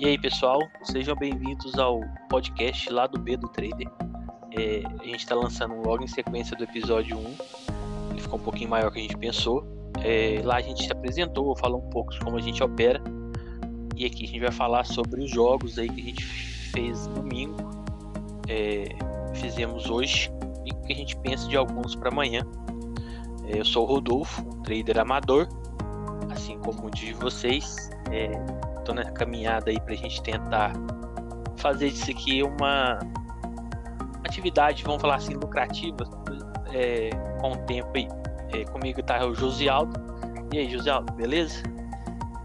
E aí, pessoal, sejam bem-vindos ao podcast lá do B do Trader. É, a gente está lançando logo em sequência do episódio 1. Ele ficou um pouquinho maior que a gente pensou. É, lá a gente se apresentou, falou um pouco como a gente opera. E aqui a gente vai falar sobre os jogos aí que a gente fez domingo, é, fizemos hoje e o que a gente pensa de alguns para amanhã. É, eu sou o Rodolfo, um trader amador, assim como muitos de vocês. Estou é, na caminhada aí para a gente tentar fazer disso aqui uma atividade, vamos falar assim, lucrativa é, com o tempo aí. É, comigo tá o Josialdo. E aí, Josialdo, beleza?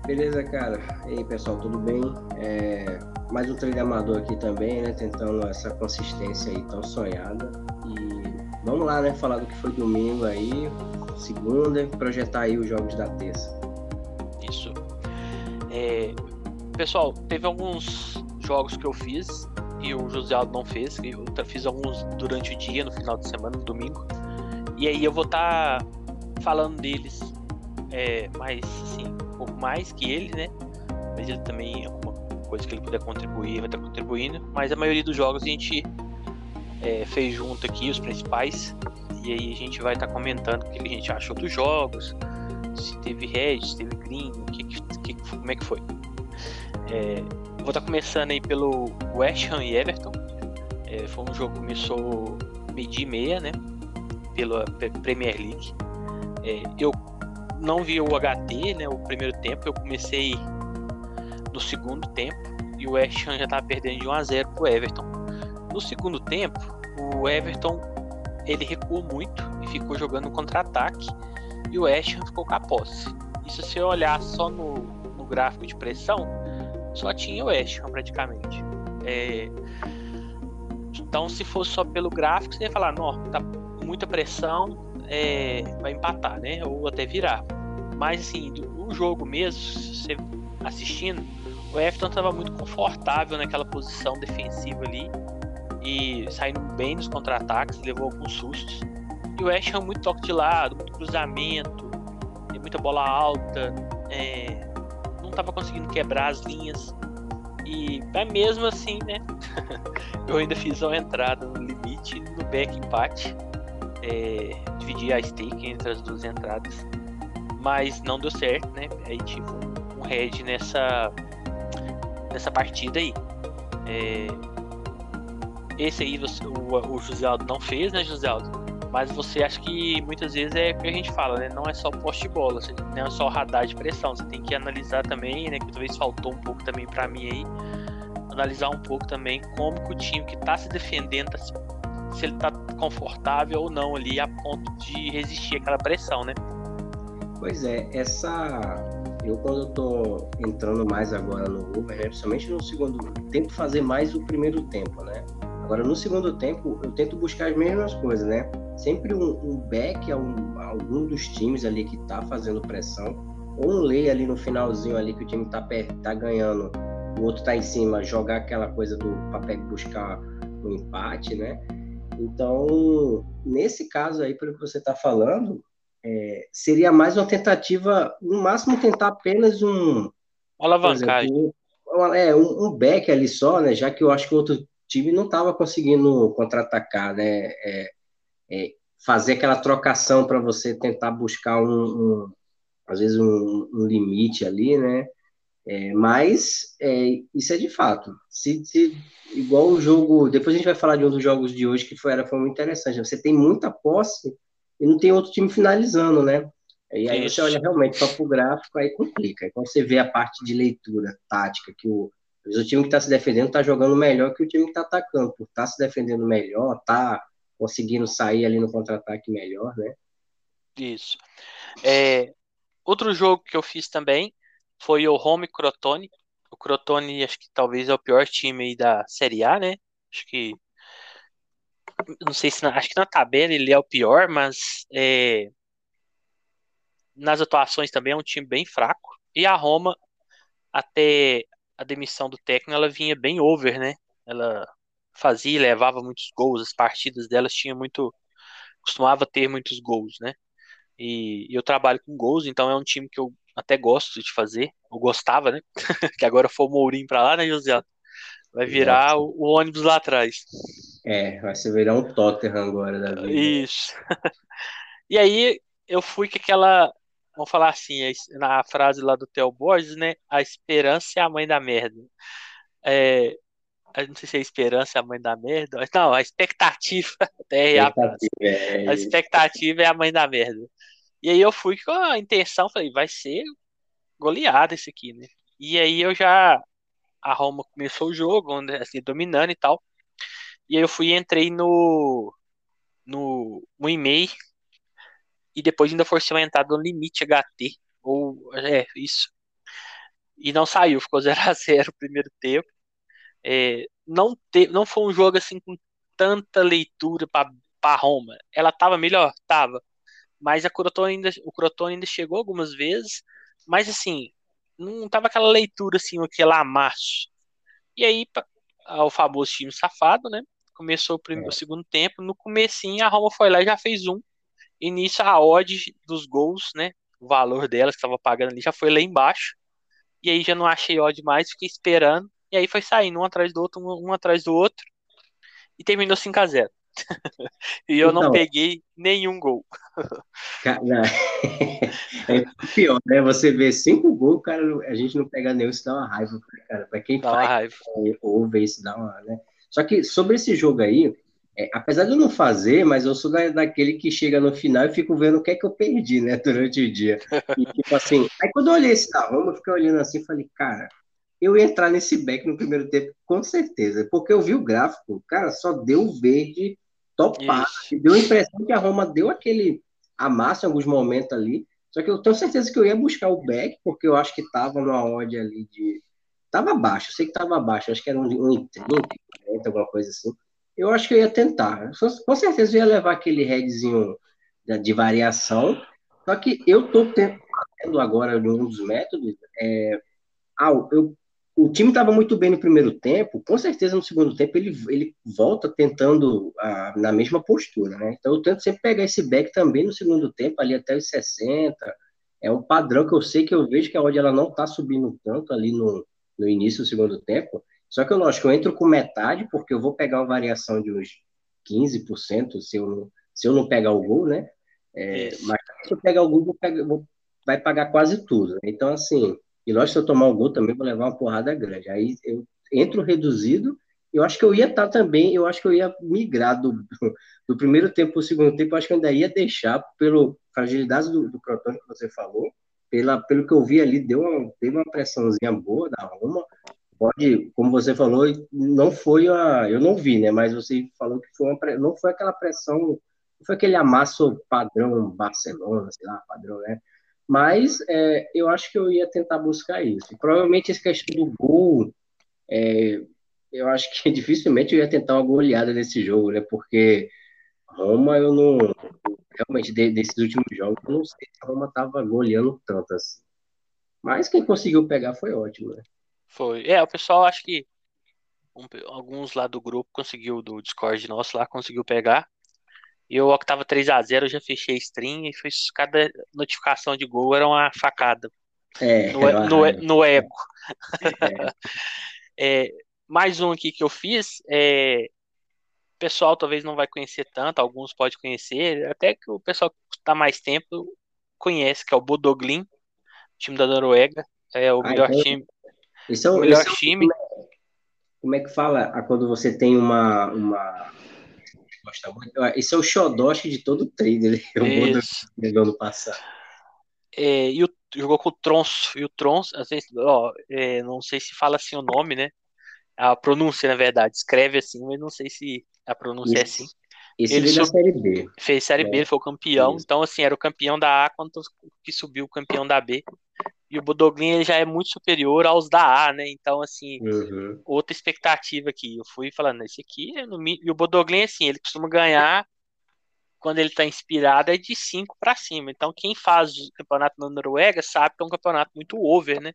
Beleza, cara. E aí, pessoal, tudo bem? É, mais um treino amador aqui também, né? Tentando essa consistência aí tão sonhada. E vamos lá, né? Falar do que foi domingo aí, segunda, e projetar aí os jogos da terça. Isso. É, pessoal, teve alguns jogos que eu fiz e o José Aldo não fez. Eu fiz alguns durante o dia, no final de semana, no domingo. E aí eu vou estar tá falando deles é, mais, assim, um pouco mais que ele, né? Mas ele também, alguma coisa que ele puder contribuir, vai estar tá contribuindo. Mas a maioria dos jogos a gente é, fez junto aqui, os principais. E aí a gente vai estar tá comentando o que a gente achou dos jogos, se teve red, se teve green, que, que, como é que foi. É, vou estar tá começando aí pelo West Ham e Everton. É, foi um jogo que começou meio dia e meia, né? Pela Premier League. É, eu não vi o HT, né? O primeiro tempo. Eu comecei no segundo tempo e o West Ham já estava perdendo de 1 a 0 para o Everton. No segundo tempo, o Everton ele recuou muito e ficou jogando contra-ataque e o West Ham ficou com a posse. Isso se eu olhar só no, gráfico de pressão, só tinha o Ham praticamente. É... Então, se fosse só pelo gráfico, você ia falar, não, tá muita pressão, é... vai empatar, né? Ou até virar. Mas, assim, o jogo mesmo, você assistindo, o Everton estava muito confortável naquela posição defensiva ali e saindo bem nos contra-ataques, levou alguns sustos. E o West Ham muito toque de lado, muito cruzamento, muita bola alta, é, estava conseguindo quebrar as linhas. E é mesmo assim, né? eu ainda fiz uma entrada no limite no back empate. É, dividi a stake entre as duas entradas. Mas não deu certo, né? Aí tive um, um head nessa, nessa partida aí. É, esse aí você, o, o José Aldo não fez, né, José Aldo? Mas você acha que muitas vezes é o que a gente fala, né? Não é só poste bola, não é só radar de pressão. Você tem que analisar também, né? Que talvez faltou um pouco também para mim aí. Analisar um pouco também como que o time que tá se defendendo, tá se, ele tá confortável ou não ali a ponto de resistir àquela pressão, né? Pois é, essa. Eu quando tô entrando mais agora no Uber, né, principalmente no segundo, tento fazer mais o primeiro tempo, né? Agora, no segundo tempo, eu tento buscar as mesmas coisas, né? Sempre um, um back a, um, a algum dos times ali que tá fazendo pressão, ou um lay ali no finalzinho ali que o time tá, tá ganhando, o outro tá em cima, jogar aquela coisa do papel buscar o um empate, né? Então, nesse caso aí, pelo que você está falando, é, seria mais uma tentativa, no máximo tentar apenas um. Alavancagem. Exemplo, um, é, um, um back ali só, né? Já que eu acho que o outro time não estava conseguindo contra-atacar, né? É, é, fazer aquela trocação para você tentar buscar um, um às vezes um, um, limite ali, né? É, mas é, isso é de fato. Se, se, igual o jogo, depois a gente vai falar de um dos jogos de hoje que foi, era, foi muito interessante. Você tem muita posse e não tem outro time finalizando, né? E aí isso. você olha realmente para o gráfico, aí complica. Aí quando você vê a parte de leitura tática que o, o time que está se defendendo está jogando melhor que o time que está atacando, por estar tá se defendendo melhor, está conseguindo sair ali no contra-ataque melhor, né? Isso. É, outro jogo que eu fiz também foi o Home Crotone. O Crotone, acho que talvez é o pior time da Série A, né? Acho que. Não sei se. Na, acho que na tabela ele é o pior, mas é, nas atuações também é um time bem fraco. E a Roma, até a demissão do técnico ela vinha bem over, né? Ela fazia e levava muitos gols, as partidas delas tinha muito costumava ter muitos gols, né? E, e eu trabalho com gols, então é um time que eu até gosto de fazer, eu gostava, né? que agora foi o Mourinho pra lá, né, José? Vai virar o, o, ônibus lá atrás. É, vai ser virar um Tottenham agora da vida. Isso. e aí eu fui com aquela, vamos falar assim, na frase lá do Theo Borges, né? A esperança é a mãe da merda. É, não sei se é a esperança é a mãe da merda. Não, a expectativa. Até a, é... a expectativa é a mãe da merda. E aí eu fui com a intenção, falei, vai ser goleada esse aqui, né? E aí eu já. A Roma começou o jogo, assim, dominando e tal. E aí eu fui e entrei no. No, no e-mail. E depois ainda forcei uma entrada no limite HT. Ou. É, isso. E não saiu, ficou 0x0 o primeiro tempo. É, não, te, não foi um jogo assim com tanta leitura para Roma. Ela tava melhor? Tava. Mas a Crotone ainda, o Crotone ainda chegou algumas vezes. Mas assim, não tava aquela leitura assim, aquele amasso. E aí, o famoso time safado, né? Começou o, primeiro, é. o segundo tempo. No comecinho, a Roma foi lá e já fez um. E nisso, a odd dos gols, né? O valor delas que estava pagando ali já foi lá embaixo. E aí já não achei odd mais, fiquei esperando. E aí foi saindo um atrás do outro, um, um atrás do outro. E terminou 5 a 0 E eu então, não peguei nenhum gol. Cara, é pior, né? Você vê cinco gols, cara, a gente não pega nenhum, isso dá uma raiva, cara. Pra quem dá faz, ouve isso, dá uma, né? Só que sobre esse jogo aí, é, apesar de eu não fazer, mas eu sou da, daquele que chega no final e fico vendo o que é que eu perdi, né, durante o dia. E tipo assim, aí quando eu olhei esse da Roma, eu fiquei olhando assim e falei, cara, eu ia entrar nesse back no primeiro tempo, com certeza, porque eu vi o gráfico, cara, só deu verde topado, deu a impressão que a Roma deu aquele amasso em alguns momentos ali, só que eu tenho certeza que eu ia buscar o back, porque eu acho que tava numa odd ali de... Tava baixo, eu sei que tava baixo, acho que era um, um 30, 40, alguma coisa assim. Eu acho que eu ia tentar. Com certeza eu ia levar aquele headzinho de, variação, só que eu tô tendo agora um dos métodos, é, ah, eu o time estava muito bem no primeiro tempo, com certeza no segundo tempo ele, ele volta tentando a, na mesma postura, né? Então eu tento sempre pegar esse back também no segundo tempo, ali até os 60. É um padrão que eu sei que eu vejo que a odd ela não está subindo tanto ali no, no início do segundo tempo. Só que, lógico, eu entro com metade, porque eu vou pegar uma variação de uns 15% se eu não, se eu não pegar o gol, né? É, mas se eu pegar o gol, vou pegar, vou, vai pagar quase tudo. Então, assim, e lógico, se eu tomar um gol também vou levar uma porrada grande. Aí eu entro reduzido. Eu acho que eu ia estar tá também, eu acho que eu ia migrar do, do primeiro tempo para o segundo tempo. Eu acho que eu ainda ia deixar, pela fragilidade do, do Crotone que você falou, pela, pelo que eu vi ali, deu uma, teve uma pressãozinha boa da Roma. Pode, como você falou, não foi a. Eu não vi, né? Mas você falou que foi uma, não foi aquela pressão, não foi aquele amasso padrão Barcelona, sei lá, padrão, né? Mas é, eu acho que eu ia tentar buscar isso. Provavelmente essa questão do gol, é, eu acho que dificilmente eu ia tentar uma goleada nesse jogo, né? Porque Roma eu não. Realmente, desses últimos jogos, eu não sei se a Roma tava goleando tanto assim. Mas quem conseguiu pegar foi ótimo, né? Foi. É, o pessoal acho que um, alguns lá do grupo conseguiu, do Discord nosso lá, conseguiu pegar. E eu que tava 3x0, eu já fechei stream e foi, cada notificação de gol era uma facada. É, no, no, no ego. É. é, mais um aqui que eu fiz, é, o pessoal talvez não vai conhecer tanto, alguns pode conhecer, até que o pessoal que está mais tempo conhece, que é o Bodoglin, time da Noruega, é o ah, melhor então, time. Esse é o, melhor é time. Como é, que fala quando você tem uma, uma gosta muito. Esse é o xodóche de todo trader. Eu vou ano passado. É, e o, jogou com o Tronso. E o Tronso, vezes, ó, é, não sei se fala assim o nome, né? A pronúncia, na verdade. Escreve assim, mas não sei se a pronúncia Esse, é assim. Esse ele da Série B. Fez Série é. B, foi o campeão. Isso. Então, assim, era o campeão da A quando que subiu o campeão da B. E o Budoglin ele já é muito superior aos da A, né? Então, assim, uhum. outra expectativa aqui. Eu fui falando, esse aqui, é no, e o Budoglin, assim, ele costuma ganhar quando ele tá inspirado é de 5 para cima. Então, quem faz o campeonato na Noruega sabe que é um campeonato muito over, né?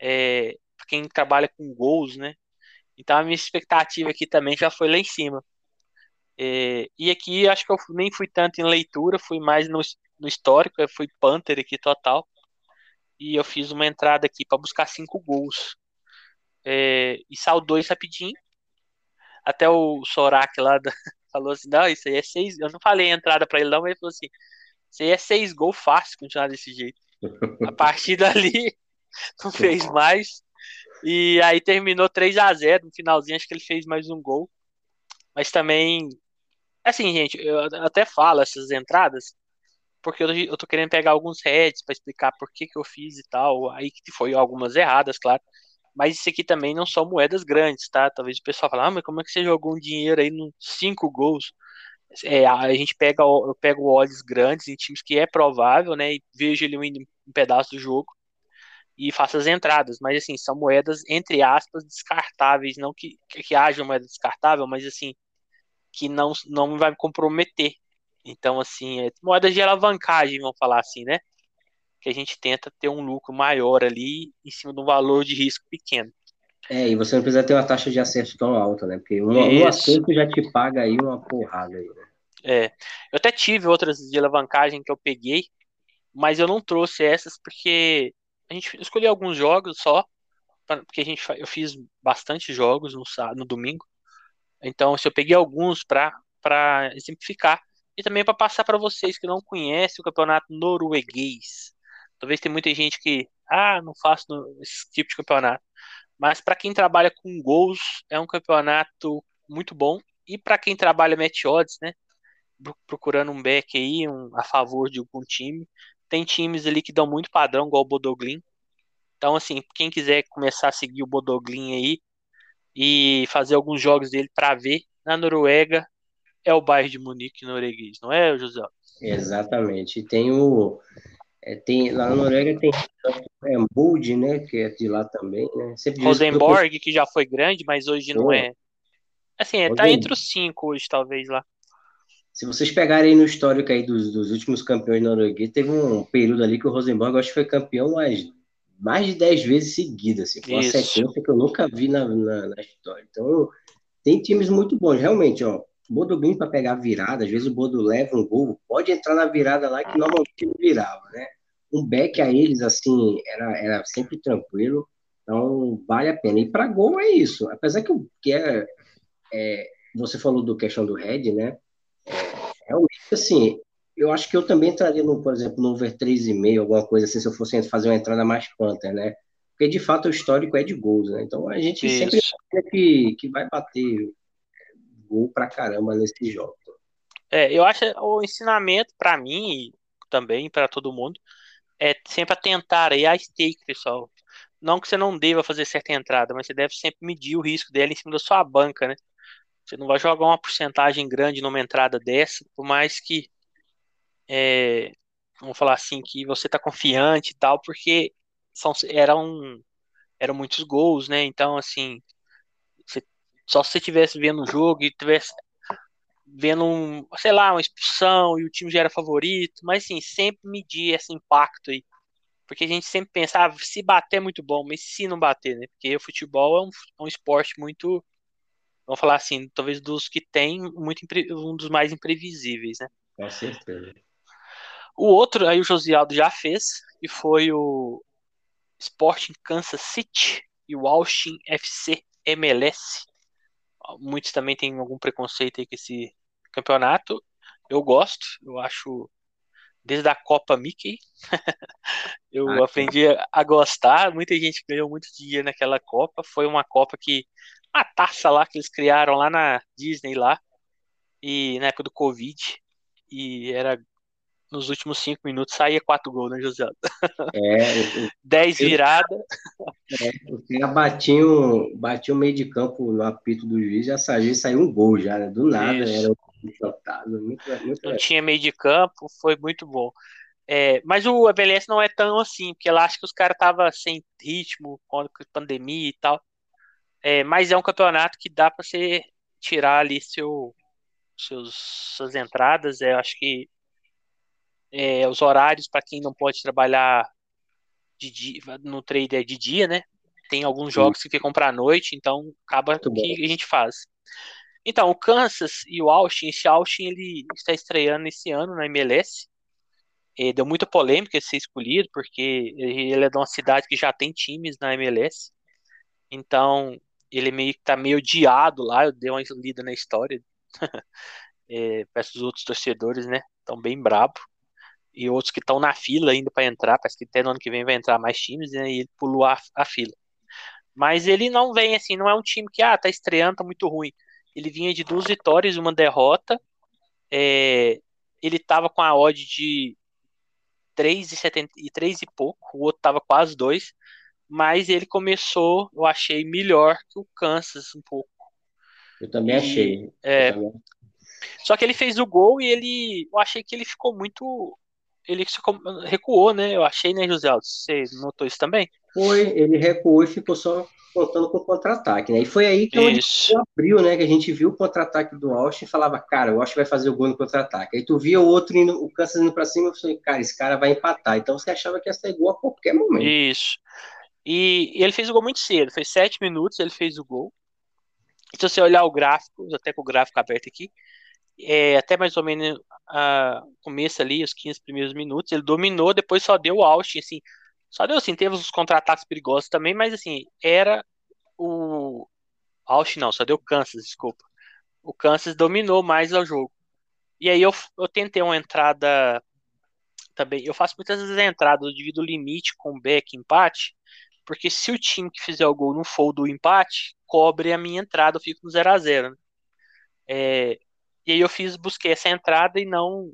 É, quem trabalha com gols, né? Então, a minha expectativa aqui também já foi lá em cima. É, e aqui, acho que eu nem fui tanto em leitura, fui mais no, no histórico, eu fui Panther aqui total. E eu fiz uma entrada aqui para buscar cinco gols. É, e saiu dois rapidinho. Até o Sorak lá da, falou assim: não, isso aí é seis. Eu não falei a entrada para ele, não, mas ele falou assim: isso aí é seis gols fácil continuar desse jeito. A partir dali, não fez mais. E aí terminou 3 a 0 no finalzinho, acho que ele fez mais um gol. Mas também. Assim, gente, eu até falo essas entradas, porque eu, eu tô querendo pegar alguns heads para explicar por que, que eu fiz e tal. Aí que foi algumas erradas, claro. Mas isso aqui também não são moedas grandes, tá? Talvez o pessoal fale, ah, mas como é que você jogou um dinheiro aí nos cinco gols? É, a gente pega, eu pego odds grandes em times que é provável, né? E vejo ele um, um pedaço do jogo e faço as entradas. Mas assim, são moedas, entre aspas, descartáveis. Não que, que, que haja moeda descartável, mas assim, que não, não vai me comprometer. Então, assim, é moedas de alavancagem, vamos falar assim, né? que a gente tenta ter um lucro maior ali em cima de um valor de risco pequeno. É, e você não precisa ter uma taxa de acerto tão alta, né? Porque um, um acerto já te paga aí uma porrada aí, né? É, eu até tive outras de alavancagem que eu peguei, mas eu não trouxe essas porque a gente escolheu alguns jogos só, porque a gente eu fiz bastante jogos no, no domingo. Então, se eu peguei alguns para exemplificar e também para passar para vocês que não conhecem o campeonato norueguês. Talvez tem muita gente que, ah, não faço esse tipo de campeonato. Mas para quem trabalha com gols, é um campeonato muito bom. E para quem trabalha match odds, né? Procurando um back aí, um, a favor de algum time. Tem times ali que dão muito padrão, igual o Bodoglin. Então, assim, quem quiser começar a seguir o Bodoglin aí e fazer alguns jogos dele para ver, na Noruega é o bairro de Munique norueguês, não é, José? Exatamente. E tem o é, tem, lá na Noruega tem é, Bold, né, que é de lá também, né? Rosenborg, que já foi grande, mas hoje não é. Assim, é, tá entre os cinco hoje, talvez, lá. Se vocês pegarem no histórico aí dos, dos últimos campeões noruegueses, teve um período ali que o Rosenborg, acho que foi campeão mais, mais de dez vezes seguidas, assim. Foi uma sequência que eu nunca vi na, na, na história. Então, tem times muito bons, realmente, ó. Bodo Green para pegar virada, às vezes o Bodo leva um gol, pode entrar na virada lá que normalmente não virava, né? Um back a eles, assim, era, era sempre tranquilo, então vale a pena. E para gol é isso, apesar que, que é, é, você falou do questão do head, né? É, realmente, assim, eu acho que eu também entraria, no, por exemplo, no over 3,5, alguma coisa assim, se eu fosse fazer uma entrada mais panther, né? Porque de fato o histórico é de gols, né? Então a gente Isso. sempre que, que vai bater gol pra caramba nesse jogo. É, eu acho o ensinamento para mim e também para todo mundo é sempre atentar aí a stake, pessoal. Não que você não deva fazer certa entrada, mas você deve sempre medir o risco dela em cima da sua banca, né? Você não vai jogar uma porcentagem grande numa entrada dessa, por mais que é, vamos falar assim que você tá confiante e tal, porque são eram eram muitos gols, né? Então assim, só se você estivesse vendo o jogo e tivesse vendo um, sei lá, uma expulsão e o time já era favorito, mas sim, sempre medir esse impacto aí. Porque a gente sempre pensa, ah, se bater é muito bom, mas se não bater, né? Porque o futebol é um, é um esporte muito, vamos falar assim, talvez dos que tem muito um dos mais imprevisíveis, né? Com certeza. O outro aí o Josialdo já fez, e foi o Sporting Kansas City e o Austin FC MLS muitos também têm algum preconceito aí com esse campeonato. Eu gosto, eu acho desde a Copa Mickey eu ah, aprendi a gostar. Muita gente ganhou muito dinheiro naquela Copa. Foi uma Copa que a taça lá que eles criaram lá na Disney lá e na época do Covid e era nos últimos cinco minutos saía quatro gols, né, José? É, dez viradas. É, o um, batia um meio de campo no apito do juiz, já saiu, saiu um gol já, né? Do nada, Isso. era chutado, muito, muito Não tinha meio de campo, foi muito bom. É, mas o MLS não é tão assim, porque lá acho que os caras estavam sem ritmo, com a pandemia e tal. É, mas é um campeonato que dá para você tirar ali seu, seus, suas entradas. É, acho que é, os horários para quem não pode trabalhar de dia, no trade é de dia, né? Tem alguns jogos que ficam para a noite, então acaba o que a gente faz. Então, o Kansas e o Austin, esse Austin ele está estreando esse ano na MLS. E deu muita polêmica ser escolhido, porque ele é de uma cidade que já tem times na MLS. Então, ele meio que tá meio odiado lá. Eu dei uma lida na história. é, peço os outros torcedores, né? Estão bem brabo. E outros que estão na fila ainda para entrar. Parece que até no ano que vem vai entrar mais times, né? E ele pulou a, a fila. Mas ele não vem assim, não é um time que, ah, tá estreando, tá muito ruim. Ele vinha de duas vitórias e uma derrota. É, ele tava com a odd de 3,70 e 3 e pouco, o outro tava quase 2, mas ele começou, eu achei melhor que o Kansas um pouco. Eu também e, achei. É, também. Só que ele fez o gol e ele, eu achei que ele ficou muito, ele recuou, né? Eu achei, né, José Aldo? Você notou isso também? Foi, ele recuou e ficou só contando com o contra-ataque, né? E foi aí que Isso. abriu, né? Que a gente viu o contra-ataque do Austin e falava, cara, o Austin vai fazer o gol no contra-ataque. Aí tu via o outro indo, o Kansas indo pra cima e falei, cara, esse cara vai empatar. Então você achava que ia ser gol a qualquer momento. Isso. E, e ele fez o gol muito cedo, foi sete minutos, ele fez o gol. E se você olhar o gráfico, até com o gráfico aberto aqui, é, até mais ou menos a começo ali, os 15 primeiros minutos, ele dominou, depois só deu o Austin, assim, só deu assim, teve os contra-ataques perigosos também, mas assim, era o. Austin não, só deu Kansas, desculpa. O Kansas dominou mais o jogo. E aí eu, eu tentei uma entrada também. Eu faço muitas vezes a entrada, eu divido o limite com back empate, porque se o time que fizer o gol não for do empate, cobre a minha entrada, eu fico no 0 a 0 né? é, E aí eu fiz, busquei essa entrada e não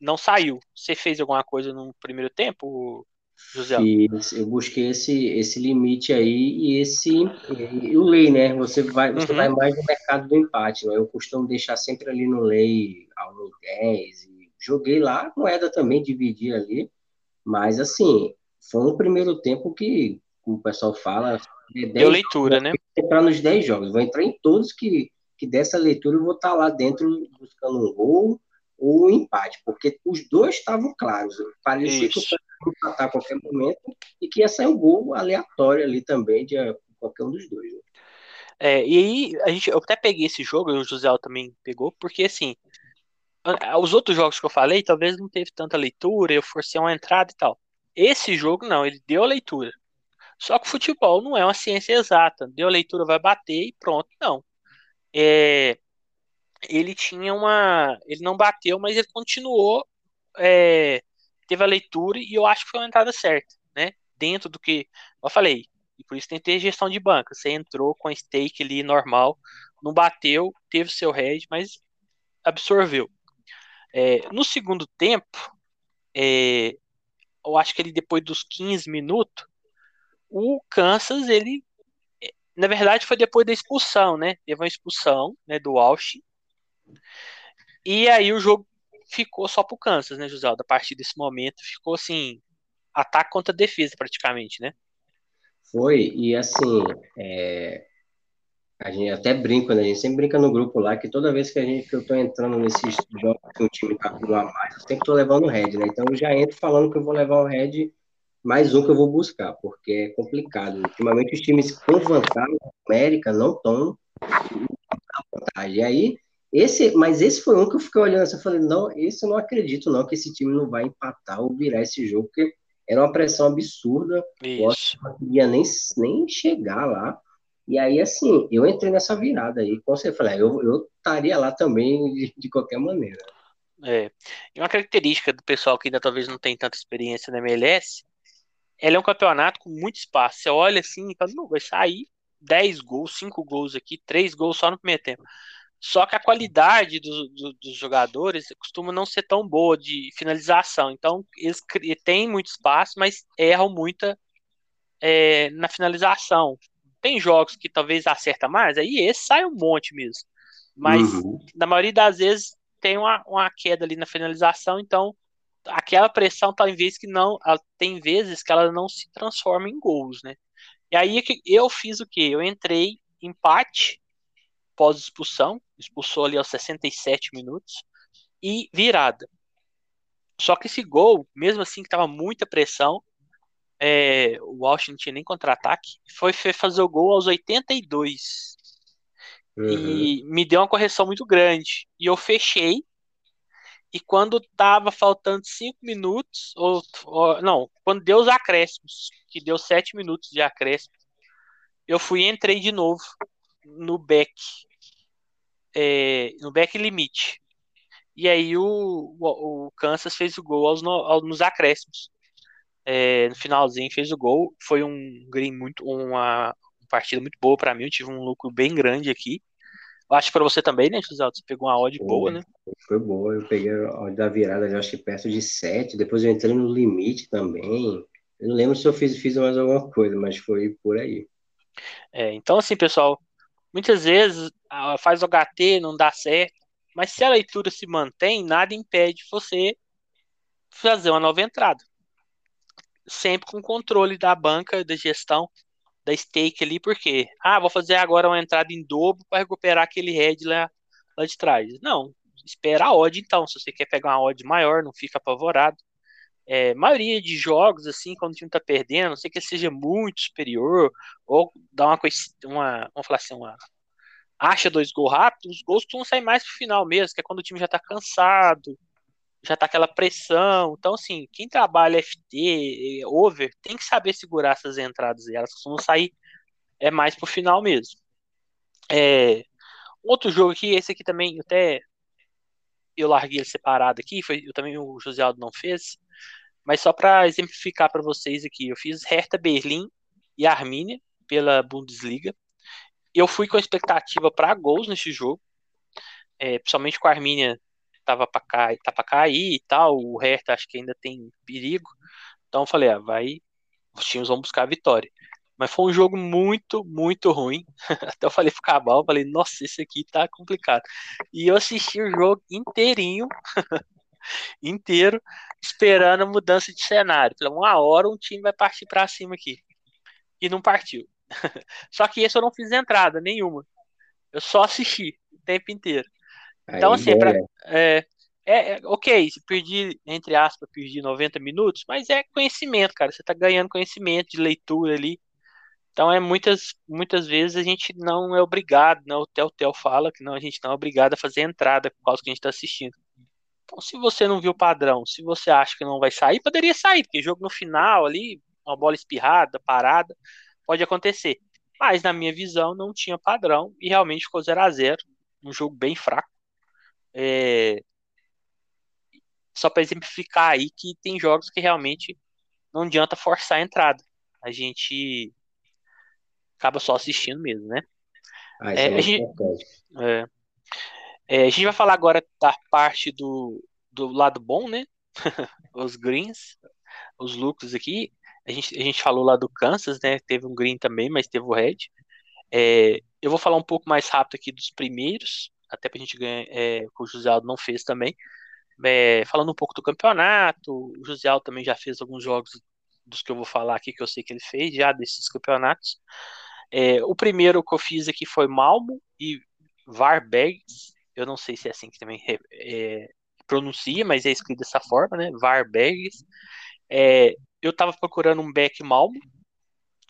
não saiu. Você fez alguma coisa no primeiro tempo? José? Fiz, eu busquei esse, esse limite aí e esse e o lei, né? Você vai, você uhum. vai mais no mercado do empate, né? Eu costumo deixar sempre ali no lei ao 10 e joguei lá, moeda também dividi ali, mas assim, foi um primeiro tempo que, como o pessoal fala, deu leitura, né? Vou entrar nos 10 jogos, vou entrar em todos que que dessa leitura eu vou estar lá dentro buscando um gol ou um empate, porque os dois estavam claros. Parecia Isso. que o empatar a qualquer momento e que ia sair um gol aleatório ali também de qualquer um dos dois. Né? É, e aí, a gente, eu até peguei esse jogo, e o José também pegou, porque assim, os outros jogos que eu falei, talvez não teve tanta leitura, eu forcei uma entrada e tal. Esse jogo não, ele deu a leitura. Só que o futebol não é uma ciência exata. Deu a leitura, vai bater e pronto. Não. É, ele tinha uma. Ele não bateu, mas ele continuou é, teve a leitura e eu acho que foi uma entrada certa, né? Dentro do que eu falei. E por isso tem que ter gestão de banca. Você entrou com a stake ali normal, não bateu, teve seu head, mas absorveu. É, no segundo tempo, é, eu acho que ele depois dos 15 minutos, o Kansas, ele na verdade foi depois da expulsão, né? Teve uma expulsão, né, do Walsh. E aí o jogo ficou só pro Kansas, né, José? A partir desse momento ficou assim, ataque contra defesa praticamente, né? Foi, e assim, é, a gente até brinca, né? A gente sempre brinca no grupo lá que toda vez que a gente que eu tô entrando nesses jogos que o time tá com a mais, eu sempre tô levando o head, né? Então eu já entro falando que eu vou levar o head mais um que eu vou buscar, porque é complicado. Ultimamente os times com vantagem América não estão vantagem. E aí esse, mas esse foi um que eu fiquei olhando assim, eu falei, não, esse eu não acredito não que esse time não vai empatar ou virar esse jogo, porque era uma pressão absurda, Isso. eu não conseguia nem, nem chegar lá, e aí assim, eu entrei nessa virada aí, como você falou, eu, eu estaria lá também de, de qualquer maneira. É, e uma característica do pessoal que ainda talvez não tem tanta experiência na MLS, ela é um campeonato com muito espaço, você olha assim e fala, não, vai sair 10 gols, 5 gols aqui, 3 gols só no primeiro tempo. Só que a qualidade do, do, dos jogadores costuma não ser tão boa de finalização. Então, eles têm muito espaço, mas erram muita é, na finalização. Tem jogos que talvez acerta mais, aí esse sai um monte mesmo. Mas, uhum. na maioria das vezes, tem uma, uma queda ali na finalização, então aquela pressão talvez que não. Tem vezes que ela não se transforma em gols, né? E aí é eu fiz o que? Eu entrei empate pós-expulsão, expulsou ali aos 67 minutos, e virada. Só que esse gol, mesmo assim que tava muita pressão, é, o Washington tinha nem contra-ataque, foi fazer o gol aos 82. Uhum. E me deu uma correção muito grande. E eu fechei. E quando tava faltando cinco minutos, ou, ou, não, quando deu os acréscimos, que deu sete minutos de acréscimo, eu fui entrei de novo no back, é, no back limite. E aí o, o, o Kansas fez o gol aos, aos nos acréscimos. É, no finalzinho fez o gol. Foi um green muito, uma, uma partida muito boa para mim. Eu tive um lucro bem grande aqui. Acho que para você também, né, José? Você pegou uma odd foi, boa, né? Foi boa. Eu peguei a odd da virada, eu acho que perto de 7. Depois eu entrei no limite também. Eu não lembro se eu fiz, fiz mais alguma coisa, mas foi por aí. É, então, assim, pessoal, muitas vezes faz o HT, não dá certo, mas se a leitura se mantém, nada impede você fazer uma nova entrada. Sempre com controle da banca, da gestão, da stake ali, porque, ah, vou fazer agora uma entrada em dobro para recuperar aquele head lá, lá de trás. Não, espera a odd então, se você quer pegar uma odd maior, não fica apavorado. É, maioria de jogos, assim, quando o time tá perdendo, não sei que seja muito superior, ou dá uma coisa, uma, vamos falar assim, uma acha dois gols rápidos, os gols costumam sair mais pro final mesmo, que é quando o time já tá cansado, já tá aquela pressão. Então, assim, quem trabalha FT, over, tem que saber segurar essas entradas. Elas costumam sair é mais pro final mesmo. É, outro jogo aqui, esse aqui também, até eu larguei ele separado aqui, foi, eu também o José Aldo não fez, mas só para exemplificar para vocês aqui, eu fiz Hertha Berlim e Armínia pela Bundesliga. Eu fui com expectativa para gols nesse jogo, é, principalmente com a Armínia tava para cair, tá para cair e tal, o Hertha acho que ainda tem perigo. Então eu falei, ah, vai, os times vão buscar a vitória. Mas foi um jogo muito, muito ruim. Até eu falei pro Cabal, falei, nossa, esse aqui tá complicado. E eu assisti o jogo inteirinho, inteiro, esperando a mudança de cenário. Falei, uma hora um time vai partir para cima aqui. E não partiu. Só que esse eu não fiz entrada nenhuma. Eu só assisti o tempo inteiro. Então, Aí, assim, pra, é, é, é, ok, se perdi, entre aspas, perdi 90 minutos, mas é conhecimento, cara. Você tá ganhando conhecimento de leitura ali. Então, é muitas, muitas vezes a gente não é obrigado, né? O Tel fala que não, a gente não é obrigado a fazer entrada por causa que a gente tá assistindo. Então, se você não viu o padrão, se você acha que não vai sair, poderia sair, porque jogo no final ali, uma bola espirrada, parada, pode acontecer. Mas na minha visão não tinha padrão e realmente ficou 0 a 0 um jogo bem fraco. É... Só para exemplificar aí que tem jogos que realmente não adianta forçar a entrada. A gente acaba só assistindo mesmo, né? Ah, é, é a, gente, é, é, a gente vai falar agora da parte do, do lado bom, né? os greens, os lucros aqui. A gente, a gente falou lá do Kansas, né? Teve um green também, mas teve o red. É, eu vou falar um pouco mais rápido aqui dos primeiros, até para a gente ganhar, é, o José Aldo não fez também. É, falando um pouco do campeonato, o José Aldo também já fez alguns jogos dos que eu vou falar aqui, que eu sei que ele fez já, desses campeonatos. É, o primeiro que eu fiz aqui foi Malmo e Varbergs. Eu não sei se é assim que também é, pronuncia, mas é escrito dessa forma, né? Varbergs. É, eu tava procurando um back Malmo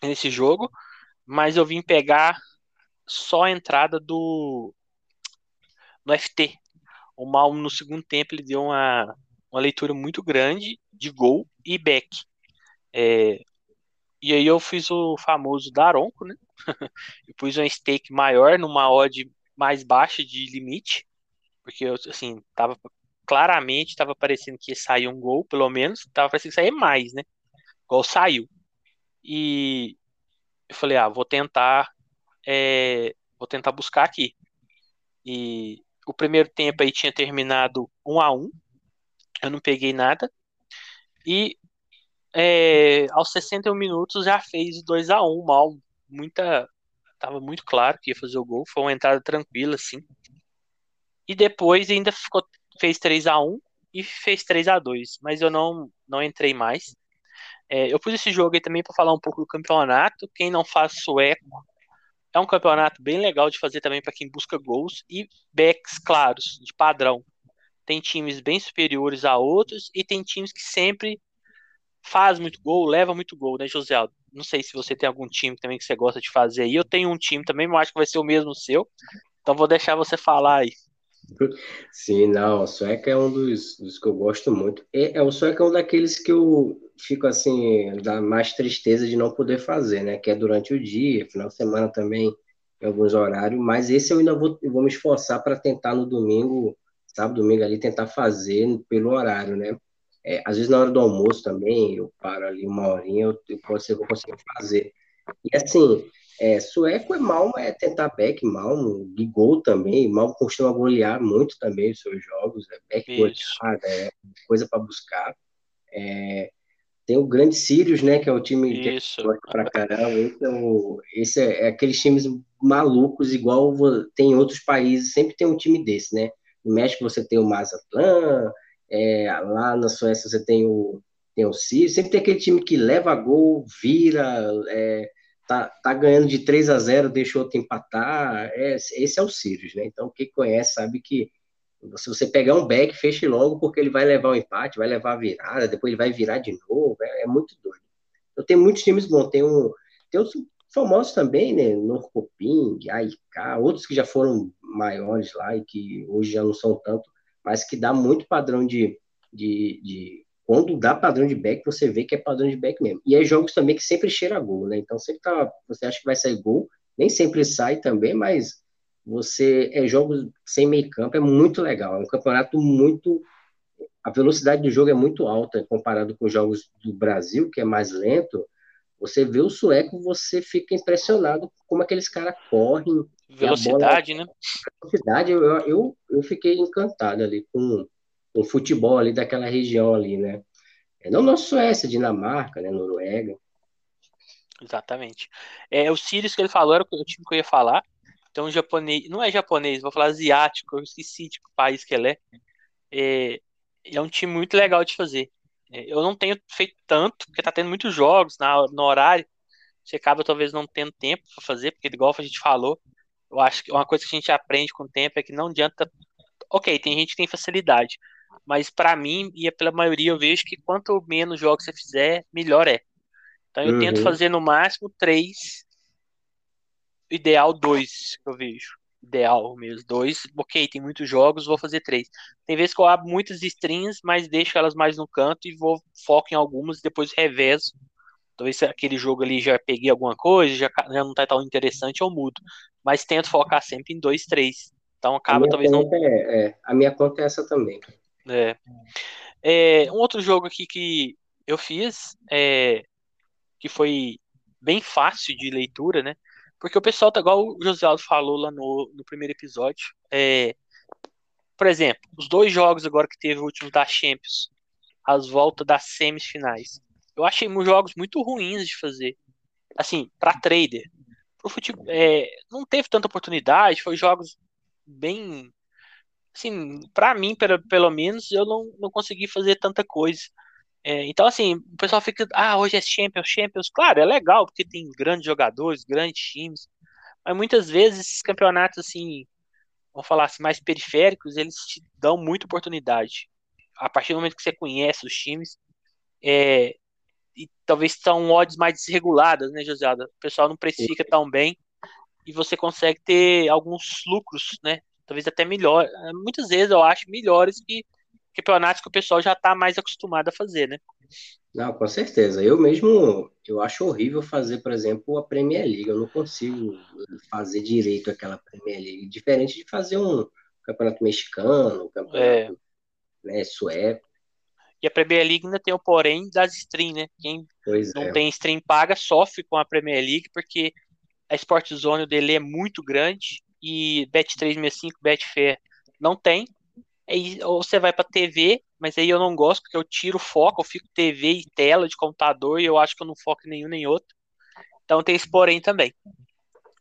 nesse jogo, mas eu vim pegar só a entrada do no FT. O Malmo no segundo tempo ele deu uma, uma leitura muito grande de gol e back. É, e aí eu fiz o famoso Daronco, né? eu pus um stake maior numa odd mais baixa de limite, porque assim, tava claramente tava parecendo que ia sair um gol, pelo menos, tava parecendo que sair mais, né? Gol saiu. E eu falei, ah, vou tentar é, vou tentar buscar aqui. E o primeiro tempo aí tinha terminado 1 a 1 eu não peguei nada. E é, aos 61 minutos já fez 2 a 1 mal. Muita. Tava muito claro que ia fazer o gol. Foi uma entrada tranquila, assim. E depois ainda ficou, fez 3 a 1 e fez 3 a 2 Mas eu não, não entrei mais. É, eu pus esse jogo aí também para falar um pouco do campeonato. Quem não faz sueco é um campeonato bem legal de fazer também para quem busca gols e backs claros, de padrão. Tem times bem superiores a outros e tem times que sempre faz muito gol, leva muito gol, né, José Aldo? Não sei se você tem algum time também que você gosta de fazer aí. Eu tenho um time também, mas acho que vai ser o mesmo seu. Então vou deixar você falar aí. Sim, não, o Sueca é um dos, dos que eu gosto muito. É, é, o Sueca é um daqueles que eu fico assim, dá mais tristeza de não poder fazer, né? Que é durante o dia, final de semana também, em alguns horários, mas esse eu ainda vou, eu vou me esforçar para tentar no domingo, sábado, domingo ali, tentar fazer pelo horário, né? É, às vezes na hora do almoço também, eu paro ali uma horinha, eu, eu, eu vou conseguir fazer. E assim, é, sueco é mal, é tentar back mal, gol também, mal costuma golear muito também os seus jogos, é back é coisa para buscar. É, tem o grande Sirius, né, que é o time Isso. que pra caramba. Esse, é, o, esse é, é, aqueles times malucos, igual tem em outros países, sempre tem um time desse, né? No México você tem o Mazatlan, é, lá na Suécia você tem o, tem o Sirius, sempre tem aquele time que leva gol, vira, é, tá, tá ganhando de 3 a 0, deixa o outro empatar. É, esse é o Sirius, né? Então, quem conhece sabe que se você pegar um back, feche logo, porque ele vai levar o empate, vai levar a virada, depois ele vai virar de novo. É, é muito doido. Então, tem muitos times bons. Tem, um, tem outros famosos também, né? Norcoping, AIK, outros que já foram maiores lá e que hoje já não são tanto, mas que dá muito padrão de, de, de quando dá padrão de back, você vê que é padrão de back mesmo. E é jogos também que sempre cheira gol, né? Então sempre tá, você acha que vai sair gol, nem sempre sai também, mas você é jogos sem meio campo, é muito legal. É um campeonato muito a velocidade do jogo é muito alta comparado com os jogos do Brasil, que é mais lento. Você vê o sueco, você fica impressionado como aqueles caras correm. Velocidade, bola... né? Velocidade, eu, eu, eu fiquei encantado ali com o futebol ali daquela região ali, né? É, não na Suécia, Dinamarca, né? Noruega. Exatamente. É, o Sirius que ele falou era o time que eu ia falar. Então, japonês, não é japonês, vou falar asiático, eu esqueci de que país que ele é. É, é um time muito legal de fazer. É, eu não tenho feito tanto, porque tá tendo muitos jogos na, no horário. Você acaba talvez não tendo tempo para fazer, porque igual a gente falou, eu acho que uma coisa que a gente aprende com o tempo é que não adianta. Ok, tem gente que tem facilidade, mas para mim e pela maioria eu vejo que quanto menos jogos você fizer, melhor é. Então eu uhum. tento fazer no máximo três, ideal dois, que eu vejo. Ideal mesmo, dois. Ok, tem muitos jogos, vou fazer três. Tem vezes que eu abro muitas strings, mas deixo elas mais no canto e vou foco em algumas e depois revezo. Talvez aquele jogo ali já peguei alguma coisa, já, já não tá tão interessante, eu mudo. Mas tento focar sempre em dois, três. Então acaba talvez não. É, é, a minha conta é essa também. É. é. um outro jogo aqui que eu fiz, é, que foi bem fácil de leitura, né? Porque o pessoal, tá igual o José Aldo falou lá no, no primeiro episódio, é, por exemplo, os dois jogos agora que teve o último da Champions, as voltas das semifinais, eu achei jogos muito ruins de fazer. Assim, para trader. Pro futebol, é, não teve tanta oportunidade, foi jogos bem assim, para mim, pelo, pelo menos, eu não, não consegui fazer tanta coisa. É, então, assim, o pessoal fica, ah, hoje é Champions, Champions. Claro, é legal, porque tem grandes jogadores, grandes times, mas muitas vezes esses campeonatos, assim, vamos falar assim, mais periféricos, eles te dão muita oportunidade. A partir do momento que você conhece os times, é, e talvez são odds mais desreguladas, né, José? O pessoal não precifica tão bem e você consegue ter alguns lucros, né, talvez até melhor. Muitas vezes eu acho melhores que campeonatos que o pessoal já está mais acostumado a fazer, né? Não, com certeza. Eu mesmo, eu acho horrível fazer, por exemplo, a Premier League. Eu não consigo fazer direito aquela Premier League. Diferente de fazer um campeonato mexicano, um campeonato é. né, sueco. E a Premier League ainda tem o porém das stream, né? Quem pois não é. tem stream paga sofre com a Premier League porque a Sport Zone dele é muito grande e Bet365, Betfair não tem. Aí, ou você vai para TV, mas aí eu não gosto porque eu tiro o foco, eu fico TV e tela de computador e eu acho que eu não foco em nenhum nem outro. Então tem esse porém também.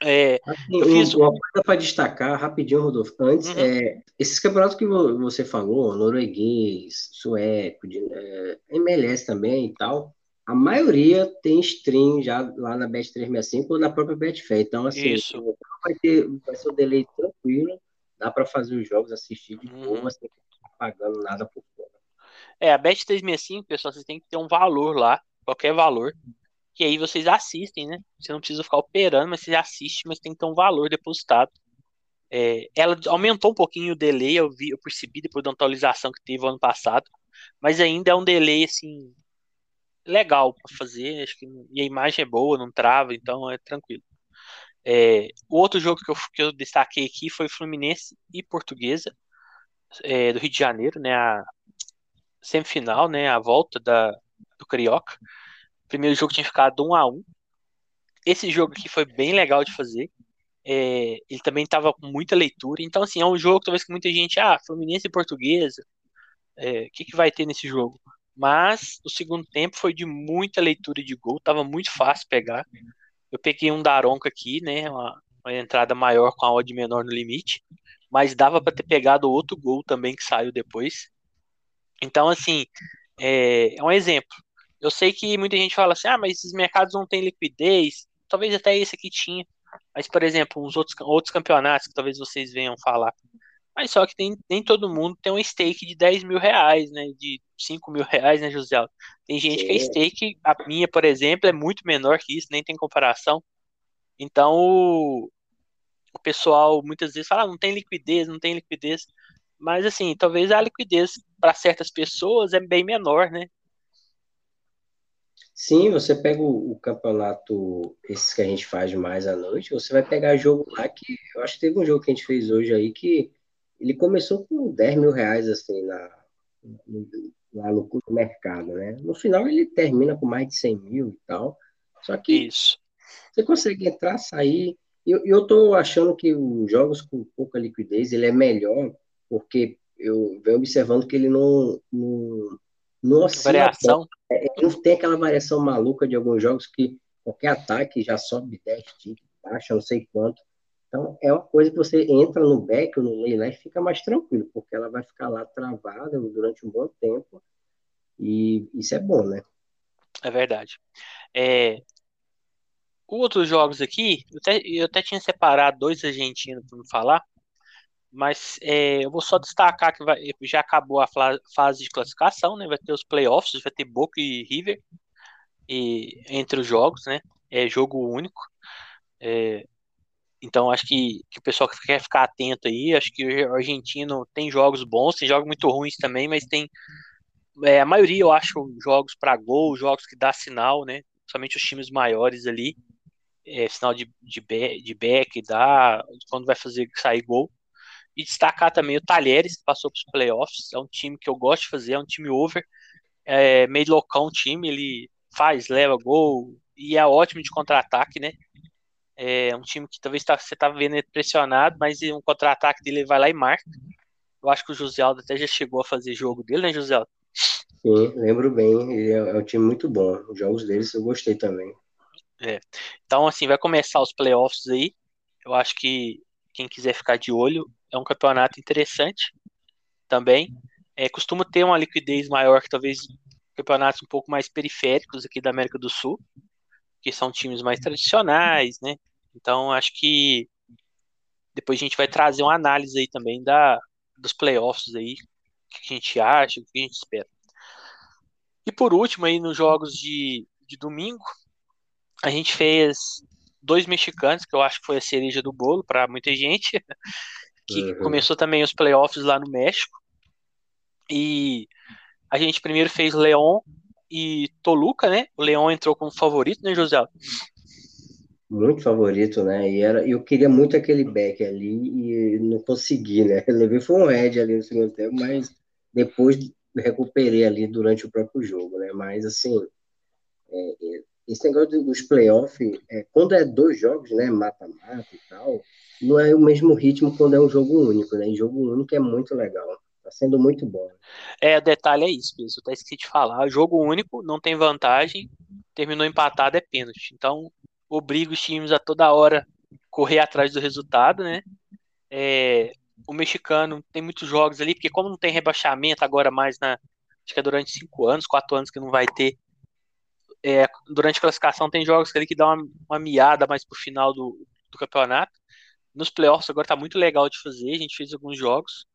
É, assim, fiz... Uma coisa para destacar rapidinho, Rodolfo. Antes, uhum. é, esses campeonatos que você falou, norueguês, sueco, de, é, MLS também e tal, a maioria tem stream já lá na Bet365 ou na própria Betfair. Então, assim, Isso. vai ter vai ser um delay tranquilo, dá para fazer os jogos, assistir de boa, uhum. sem pagando nada por fora. É, a Bet365, pessoal, vocês têm que ter um valor lá, qualquer valor, que aí vocês assistem, né? Você não precisa ficar operando, mas você assiste, mas tem que ter um valor depositado. É, ela aumentou um pouquinho o delay, eu, vi, eu percebi depois da atualização que teve ano passado, mas ainda é um delay assim legal para fazer, acho que e a imagem é boa, não trava, então é tranquilo. É, o outro jogo que eu, que eu destaquei aqui foi Fluminense e Portuguesa é, do Rio de Janeiro, né, a semifinal, né, a volta da, do Carioca. O primeiro jogo tinha ficado 1 a 1 Esse jogo aqui foi bem legal de fazer. É, ele também estava com muita leitura. Então, assim, é um jogo talvez que muita gente, ah, Fluminense e Portuguesa, o é, que, que vai ter nesse jogo? Mas o segundo tempo foi de muita leitura de gol, tava muito fácil pegar. Eu peguei um Daronca aqui, né? Uma, uma entrada maior com a odd menor no limite, mas dava para ter pegado outro gol também que saiu depois. Então, assim, é, é um exemplo. Eu sei que muita gente fala assim, ah, mas esses mercados não têm liquidez. Talvez até esse aqui tinha. Mas, por exemplo, uns outros, outros campeonatos que talvez vocês venham falar. Mas só que tem, nem todo mundo tem um stake de 10 mil reais, né? De 5 mil reais, né, José? Tem gente que é stake, a minha, por exemplo, é muito menor que isso, nem tem comparação. Então, o, o pessoal muitas vezes fala, ah, não tem liquidez, não tem liquidez. Mas, assim, talvez a liquidez para certas pessoas é bem menor, né? Sim, você pega o, o, campeonato, esses que a gente faz mais à noite, você vai pegar jogo lá que. Eu acho que teve um jogo que a gente fez hoje aí que ele começou com 10 mil reais, assim, na, lá no, mercado, né? No final ele termina com mais de 100 mil e tal. Só que Isso. você consegue entrar, sair. Eu, eu tô achando que os jogos com pouca liquidez ele é melhor, porque eu venho observando que ele não, não nossa, variação. É, não tem aquela variação maluca de alguns jogos que qualquer ataque já sobe 10 tickets, baixa não sei quanto. Então, é uma coisa que você entra no back ou no lay e fica mais tranquilo, porque ela vai ficar lá travada durante um bom tempo. E isso é bom, né? É verdade. É... Outros jogos aqui, eu até, eu até tinha separado dois argentinos para não falar, mas é, eu vou só destacar que vai, já acabou a fase de classificação, né? Vai ter os playoffs, vai ter Boca e River e, entre os jogos, né? É jogo único. É, então acho que, que o pessoal que quer ficar atento aí, acho que o argentino tem jogos bons, tem jogos muito ruins também, mas tem é, a maioria eu acho jogos para gol, jogos que dá sinal, né? Somente os times maiores ali, é, sinal de, de, de back, dá quando vai fazer sair gol. E destacar também o Talheres, que passou para os playoffs. É um time que eu gosto de fazer, é um time over. É meio loucão o time, ele faz, leva gol e é ótimo de contra-ataque, né? É um time que talvez tá, você tá vendo ele pressionado, mas um contra-ataque dele vai lá e marca. Eu acho que o José Aldo até já chegou a fazer jogo dele, né, José Aldo? Sim, lembro bem. É, é um time muito bom. Os jogos deles eu gostei também. É. Então, assim, vai começar os playoffs aí. Eu acho que quem quiser ficar de olho, é um campeonato interessante também. É, costuma ter uma liquidez maior que talvez campeonatos um pouco mais periféricos aqui da América do Sul, que são times mais tradicionais, né? Então acho que depois a gente vai trazer uma análise aí também da, dos playoffs aí, o que a gente acha, o que a gente espera. E por último aí nos jogos de, de domingo, a gente fez dois mexicanos, que eu acho que foi a cereja do bolo para muita gente, que uhum. começou também os playoffs lá no México. E a gente primeiro fez Leão e Toluca, né? O Leão entrou como favorito, né, José? Muito favorito, né? E era, eu queria muito aquele back ali e não consegui, né? Eu levei foi um red ali no segundo tempo, mas depois recuperei ali durante o próprio jogo, né? Mas assim, é, é esse negócio dos playoffs, é, quando é dois jogos, né? Mata-mata e tal, não é o mesmo ritmo quando é um jogo único, né? E jogo único é muito legal. Tá sendo muito bom. É, detalhe é isso, isso tá esqueci de falar. Jogo único, não tem vantagem, terminou empatado, é pênalti. Então, obriga os times a toda hora correr atrás do resultado, né? É, o mexicano tem muitos jogos ali, porque como não tem rebaixamento agora mais na. Acho que é durante cinco anos, quatro anos que não vai ter. É, durante a classificação tem jogos ali que dá uma, uma miada mais pro final do, do campeonato. Nos playoffs agora tá muito legal de fazer, a gente fez alguns jogos.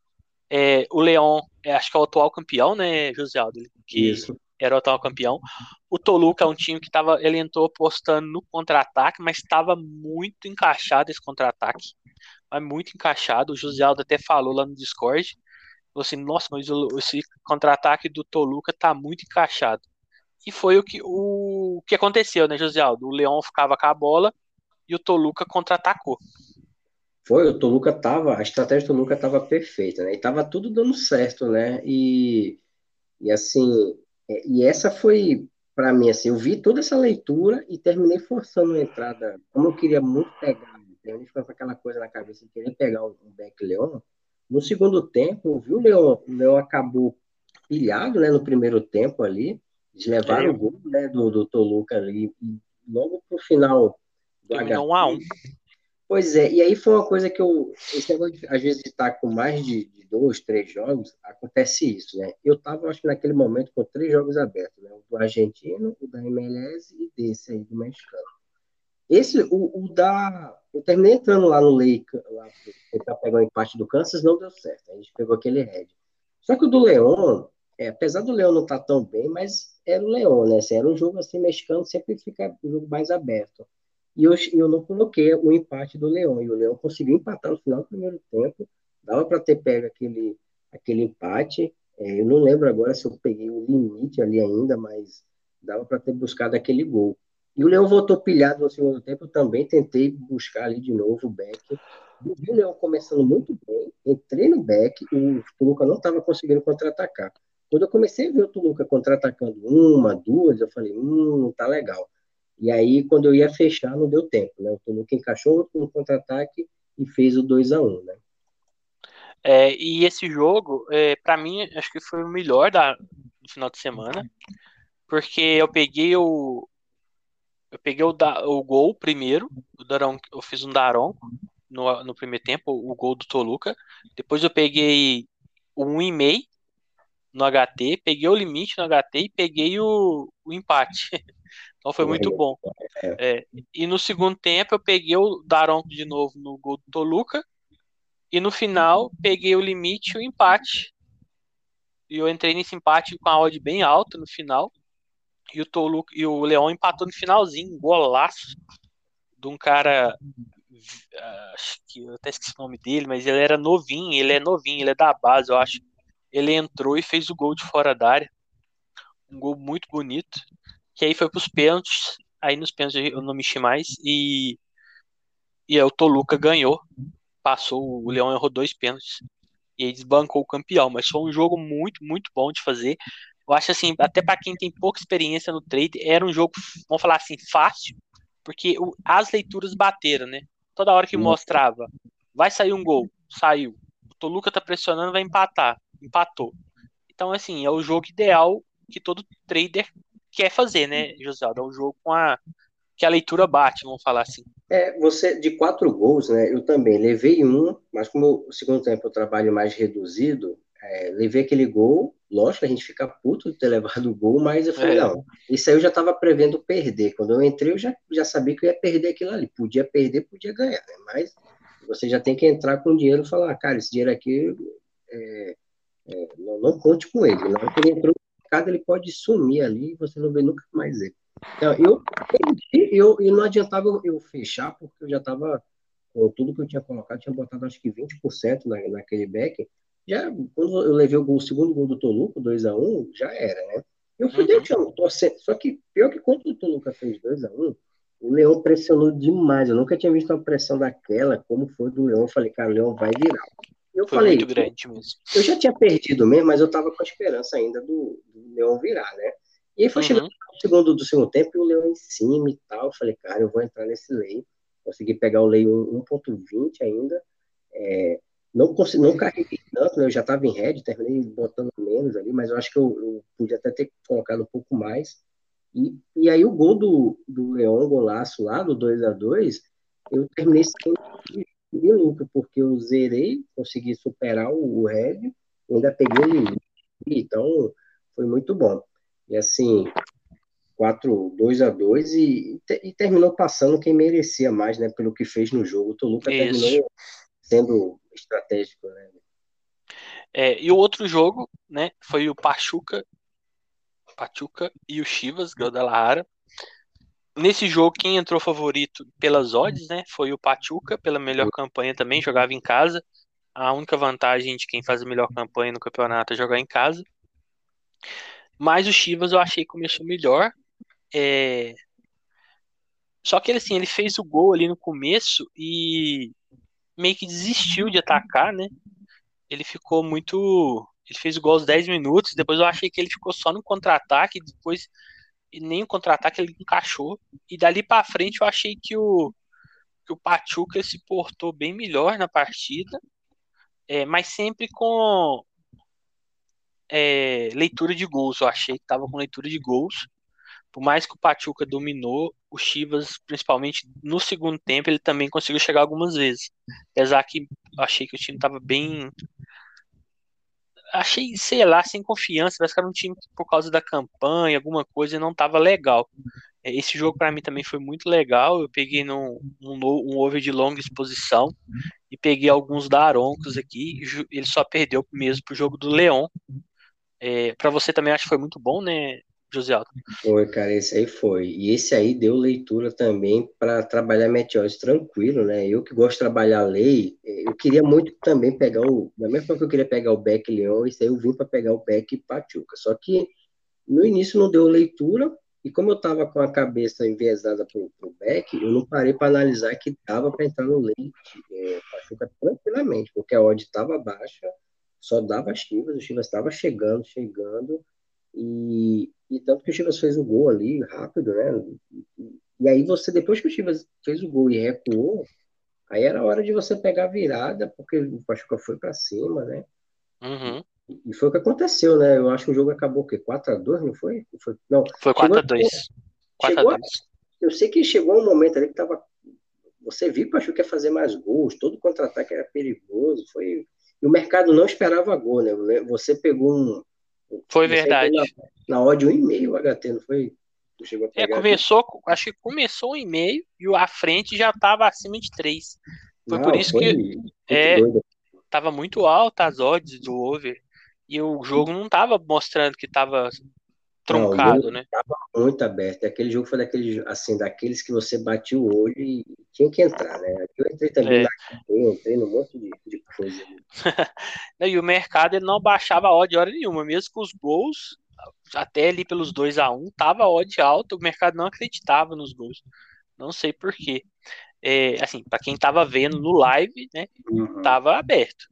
É, o Leão, é, acho que é o atual campeão, né, José Aldo? Que Isso. Era o atual campeão. O Toluca é um time que tava, ele entrou apostando no contra-ataque, mas estava muito encaixado esse contra-ataque. mas muito encaixado. O José Aldo até falou lá no Discord. Falou assim, nossa, mas esse contra-ataque do Toluca tá muito encaixado. E foi o que, o, o que aconteceu, né, José Aldo? O Leão ficava com a bola e o Toluca contra-atacou. Foi, o Toluca tava, a estratégia do Toluca tava perfeita, né? E tava tudo dando certo, né? E, e assim, e essa foi para mim assim, eu vi toda essa leitura e terminei forçando a entrada, como eu queria muito pegar, eu ficava com aquela coisa na cabeça de querer pegar um Beck Leão. No segundo tempo, viu o Leão, o Leão acabou pilhado, né, no primeiro tempo ali, eles levaram é. o gol, né, do, do Toluca ali, e logo pro final do Terminou um a um. Pois é, e aí foi uma coisa que eu. Esse negócio de, às vezes, estar com mais de, de, dois, três jogos, acontece isso, né? Eu estava, acho que naquele momento, com três jogos abertos, né? O do argentino, o da MLS e desse aí, do mexicano. Esse, o, o da. Eu terminei entrando lá no Lake, lá tentar pegar o empate do Kansas, não deu certo. A gente pegou aquele red. Só que o do Leão, é, apesar do Leão não estar tá tão bem, mas era o Leão, né? Assim, era um jogo assim, mexicano, sempre fica um jogo mais aberto. E eu, eu não coloquei o empate do Leão. E o Leão conseguiu empatar no final do primeiro tempo. Dava para ter pego aquele, aquele empate. É, eu não lembro agora se eu peguei o limite ali ainda, mas dava para ter buscado aquele gol. E o Leão voltou pilhado no segundo tempo. Eu também tentei buscar ali de novo o Beck. Vi o Leão começando muito bem. Entrei no Beck. O Toluca não estava conseguindo contra-atacar. Quando eu comecei a ver o Toluca contra-atacando uma, duas, eu falei, hum, não tá legal. E aí, quando eu ia fechar, não deu tempo, né? O Toluca encaixou no contra-ataque e fez o 2 a 1 né? É, e esse jogo, é, para mim, acho que foi o melhor da, do final de semana, porque eu peguei o eu peguei o, da, o gol primeiro, o Daron, eu fiz um Daron no, no primeiro tempo, o gol do Toluca. Depois eu peguei o 1,5 no HT, peguei o limite no HT e peguei o, o empate. Então foi muito bom. É, e no segundo tempo eu peguei o Daronco de novo no gol do Toluca. E no final peguei o limite e o empate. E eu entrei nesse empate com a odd bem alta no final. E o Toluca e o Leão empatou no finalzinho, golaço de um cara acho que eu até esqueci o nome dele, mas ele era novinho, ele é novinho, ele é da base, eu acho. Ele entrou e fez o gol de fora da área. Um gol muito bonito que aí foi pros pênaltis, aí nos pênaltis eu não mexi mais, e, e aí o Toluca ganhou, passou, o Leão errou dois pênaltis, e aí desbancou o campeão, mas foi um jogo muito, muito bom de fazer, eu acho assim, até para quem tem pouca experiência no trade, era um jogo, vamos falar assim, fácil, porque o, as leituras bateram, né? Toda hora que mostrava, vai sair um gol, saiu. O Toluca tá pressionando, vai empatar, empatou. Então, assim, é o jogo ideal que todo trader quer fazer, né, José? É um jogo com a que a leitura bate, vamos falar assim. É, você, de quatro gols, né, eu também levei um, mas como o segundo tempo eu trabalho mais reduzido, é, levei aquele gol, lógico, a gente fica puto de ter levado o gol, mas eu falei, é. não, isso aí eu já estava prevendo perder, quando eu entrei eu já, já sabia que eu ia perder aquilo ali, podia perder, podia ganhar, né? mas você já tem que entrar com dinheiro e falar, cara, esse dinheiro aqui, é, é, não, não, conte com ele, não, porque ele entrou mercado ele pode sumir ali e você não vê nunca mais ele. Então, eu perdi, eu, e não adiantava eu, eu fechar, porque eu já estava com tudo que eu tinha colocado, tinha botado acho que 20% na, naquele back. Já, quando eu levei o, gol, o segundo gol do Toluca, 2x1, já era, né? Eu fui uhum. deixando, torcendo. Só que pior que quando o Toluca fez 2x1, o Leão pressionou demais. Eu nunca tinha visto uma pressão daquela, como foi do Leão. Eu falei, cara, o Leão vai virar. Eu Foi falei, muito grande mesmo. Eu já tinha perdido mesmo, mas eu tava com a esperança ainda do, do Leão virar, né? E aí foi uhum. chegando no segundo do segundo tempo e o Leão em cima e tal. Eu falei, cara, eu vou entrar nesse lei. Consegui pegar o lei 1.20 ainda. É, não, consegui, não carreguei tanto, né? Eu já estava em red, terminei botando menos ali, mas eu acho que eu, eu podia até ter colocado um pouco mais. E, e aí o gol do, do Leão, golaço lá, do 2 a 2 eu terminei sem de lucro, porque eu zerei, consegui superar o, Red, ainda peguei o limite. Então, foi muito bom. E assim, 4, 2 a 2 e, e terminou passando quem merecia mais, né, pelo que fez no jogo. O Toluca Isso. terminou sendo estratégico, né? É, e o outro jogo, né, foi o Pachuca, Pachuca e o Chivas, Guadalajara. Nesse jogo, quem entrou favorito pelas odds, né? Foi o Pachuca, pela melhor campanha também, jogava em casa. A única vantagem de quem faz a melhor campanha no campeonato é jogar em casa. Mas o Chivas eu achei que começou melhor. É... Só que ele, assim, ele fez o gol ali no começo e meio que desistiu de atacar, né? Ele ficou muito. Ele fez o gol aos 10 minutos, depois eu achei que ele ficou só no contra-ataque, depois nem o contra-ataque ele encaixou. E dali para frente eu achei que o, que o Pachuca se portou bem melhor na partida, é, mas sempre com é, leitura de gols. Eu achei que estava com leitura de gols. Por mais que o Pachuca dominou, o Chivas, principalmente no segundo tempo, ele também conseguiu chegar algumas vezes. Apesar que eu achei que o time estava bem achei, sei lá, sem confiança. Parece que era um time que, por causa da campanha, alguma coisa, não tava legal. É, esse jogo para mim também foi muito legal. Eu peguei num, um, um over de longa exposição e peguei alguns daroncos aqui. Ele só perdeu mesmo pro jogo do Leão. É, para você também acho que foi muito bom, né, José Aldo. Foi, cara, esse aí foi. E esse aí deu leitura também para trabalhar meteoros tranquilo, né? Eu que gosto de trabalhar lei, eu queria muito também pegar o. Da mesma forma que eu queria pegar o Beck Leão, esse aí eu vim para pegar o Beck Pachuca. Só que no início não deu leitura, e como eu estava com a cabeça enviesada para o Beck, eu não parei para analisar que dava para entrar no leite é, Pachuca tranquilamente, porque a odd estava baixa, só dava Chivas, o Chivas estava chegando, chegando, e, e tanto que o Chivas fez o gol ali rápido, né? E aí você, depois que o Chivas fez o gol e recuou, aí era hora de você pegar a virada, porque o Pachuca foi para cima, né? Uhum. E foi o que aconteceu, né? Eu acho que o jogo acabou o quê? 4x2, não foi? foi não, foi 4x2. 4x2. Eu sei que chegou um momento ali que tava. Você viu que o Pachuca ia fazer mais gols, todo contra-ataque era perigoso. Foi... E o mercado não esperava gol, né? Você pegou um foi verdade. Na, na odd 1,5 o HT, não foi? É, começou, acho que começou um e-mail e a frente já estava acima de 3. Foi não, por isso foi que é, tava muito alta as odds do over e o jogo não tava mostrando que tava truncado, não, né? Tava muito aberto. Aquele jogo foi daquele, assim, daqueles que você batia o olho e tinha que entrar, né? Eu entrei também é. na eu entrei num monte de, de coisa. e o mercado ele não baixava a odd hora nenhuma, mesmo com os gols, até ali pelos 2 a 1 um, tava a odd alta, o mercado não acreditava nos gols. Não sei porquê. É, assim, para quem tava vendo no live, né, uhum. tava aberto.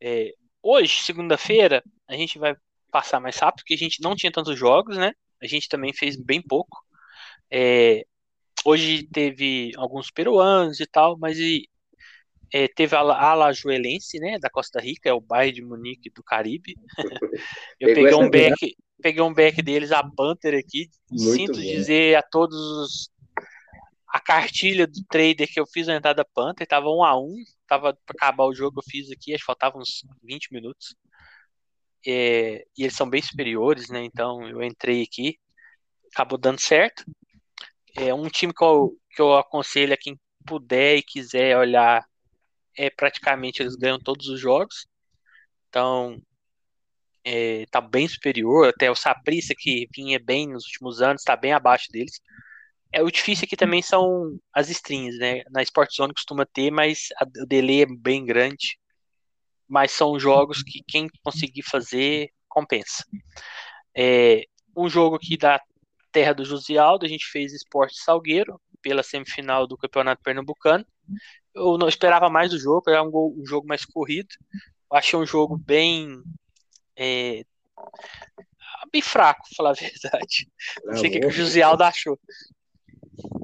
É, hoje, segunda-feira, a gente vai passar mais rápido, porque a gente não tinha tantos jogos, né? A gente também fez bem pouco. É, hoje teve alguns peruanos e tal, mas e, é, teve a Alajuelense, né, da Costa Rica, é o bairro de Munique do Caribe. Eu peguei um back, peguei um back deles, a Panther aqui. Muito Sinto bom. dizer a todos os, a cartilha do trader que eu fiz na entrada Panther, tava um a um, tava para acabar o jogo, eu fiz aqui, acho que faltavam uns 20 minutos. É, e eles são bem superiores, né? Então eu entrei aqui, acabou dando certo. É um time que eu, que eu aconselho a quem puder e quiser olhar, é praticamente eles ganham todos os jogos. Então é, tá bem superior, até o Saprissa que vinha bem nos últimos anos, está bem abaixo deles. É, o difícil aqui também são as strings, né? Na Sport Zone costuma ter, mas a, o delay é bem grande mas são jogos que quem conseguir fazer compensa. É, um jogo aqui da terra do José Aldo, a gente fez Esporte Salgueiro pela semifinal do Campeonato Pernambucano. Eu não esperava mais do jogo, era um, um jogo mais corrido. Eu achei um jogo bem é, bem fraco, pra falar a verdade. Não sei o que, que o José Aldo achou.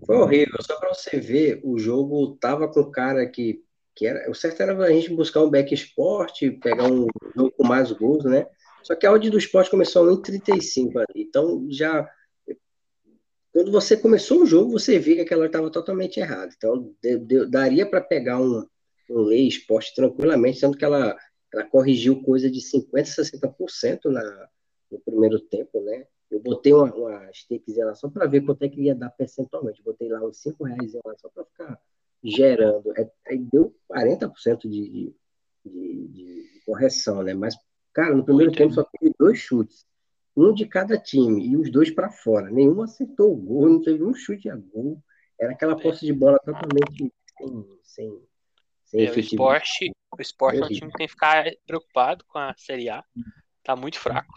Foi horrível, só para você ver, o jogo tava com o cara que que era, o certo era a gente buscar um back esporte, pegar um jogo com mais gols, né? Só que a odd do esporte começou a 1,35 ali. Então, já. Quando você começou o jogo, você via que aquela estava totalmente errada. Então, de, de, daria para pegar um, um lei esporte tranquilamente, sendo que ela, ela corrigiu coisa de 50%, 60% na, no primeiro tempo, né? Eu botei uma, uma stakezinha lá só para ver quanto é que ia dar percentualmente. Botei lá uns 5 reais lá só para ficar gerando. É, aí deu 40% de, de, de, correção, né? Mas, cara, no primeiro Muito tempo só teve dois chutes. um de cada time e os dois para fora. Nenhum acertou o gol, não teve um chute a gol. Era aquela posse de bola totalmente sem, sem, sem é, o esporte, o esporte é um time que tem que ficar preocupado com a Série A. Tá muito fraco.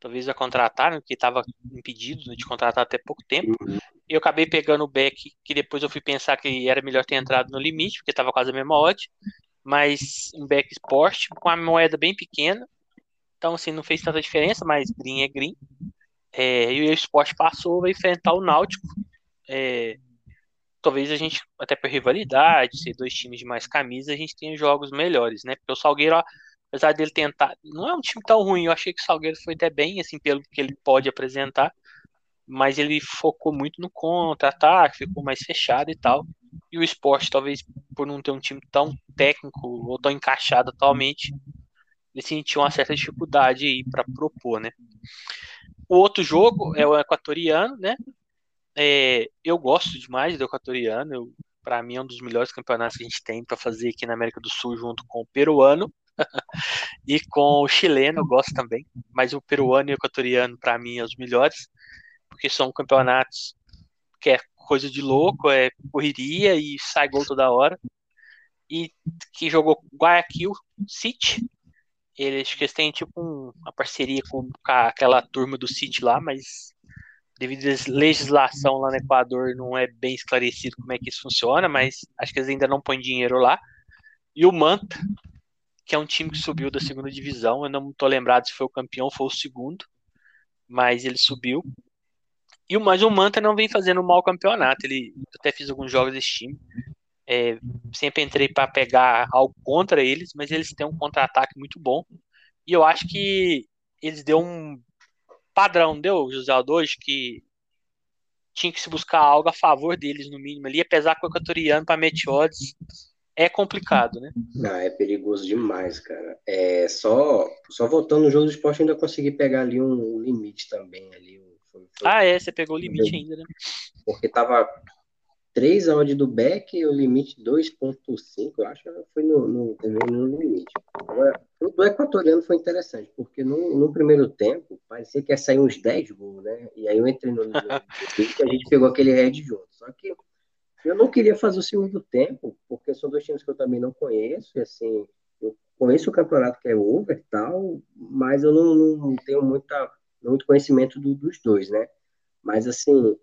Talvez vai contratar, né, que estava impedido de contratar até pouco tempo. Uhum. Eu acabei pegando o Beck, que depois eu fui pensar que era melhor ter entrado no limite, porque estava quase a mesma odd. Mas um Beck Sport com a moeda bem pequena. Então, assim, não fez tanta diferença, mas green é green. É, e o Sport passou, vai enfrentar o Náutico. É, talvez a gente, até por rivalidade, ser dois times de mais camisa, a gente tenha jogos melhores, né? Porque o Salgueiro, apesar dele tentar, não é um time tão ruim, eu achei que o Salgueiro foi até bem, assim, pelo que ele pode apresentar, mas ele focou muito no contra-ataque, ficou mais fechado e tal. E o esporte, talvez por não ter um time tão técnico ou tão encaixado atualmente, ele sentiu uma certa dificuldade aí para propor, né? O outro jogo é o equatoriano, né? É, eu gosto demais do equatoriano. Para mim é um dos melhores campeonatos que a gente tem para fazer aqui na América do Sul, junto com o peruano e com o chileno. Eu gosto também, mas o peruano e o equatoriano para mim é os melhores, porque são campeonatos que é coisa de louco, é correria e sai gol toda hora. E que jogou Guayaquil City. Eles que eles têm tipo um, uma parceria com aquela turma do City lá, mas devido à legislação lá no Equador, não é bem esclarecido como é que isso funciona, mas acho que eles ainda não põem dinheiro lá. E o Manta, que é um time que subiu da segunda divisão, eu não estou lembrado se foi o campeão ou foi o segundo, mas ele subiu. E o, mas o Manta não vem fazendo um mau campeonato, ele eu até fiz alguns jogos desse time. É, sempre entrei para pegar algo contra eles, mas eles têm um contra-ataque muito bom. E eu acho que eles deu um padrão, deu, José Aldo, hoje, que tinha que se buscar algo a favor deles, no mínimo, ali, apesar que o equatoriano para Meteodes é complicado, né? Não, é perigoso demais, cara. É só, só voltando no jogo do esporte, ainda consegui pegar ali um limite também. Ali, foi, foi... Ah, é, você pegou o limite ainda, né? Porque tava 3 a odd do Beck e o limite 2.5, eu acho que foi no, no, no limite. Agora, o do equatoriano foi interessante, porque no, no primeiro tempo parecia que ia sair uns 10 gols, né? E aí eu entrei no limite e a gente pegou aquele red junto. Só que eu não queria fazer o segundo tempo, porque são dois times que eu também não conheço, e assim, eu conheço o campeonato que é over e tal, mas eu não, não tenho muita, muito conhecimento do, dos dois, né? Mas assim,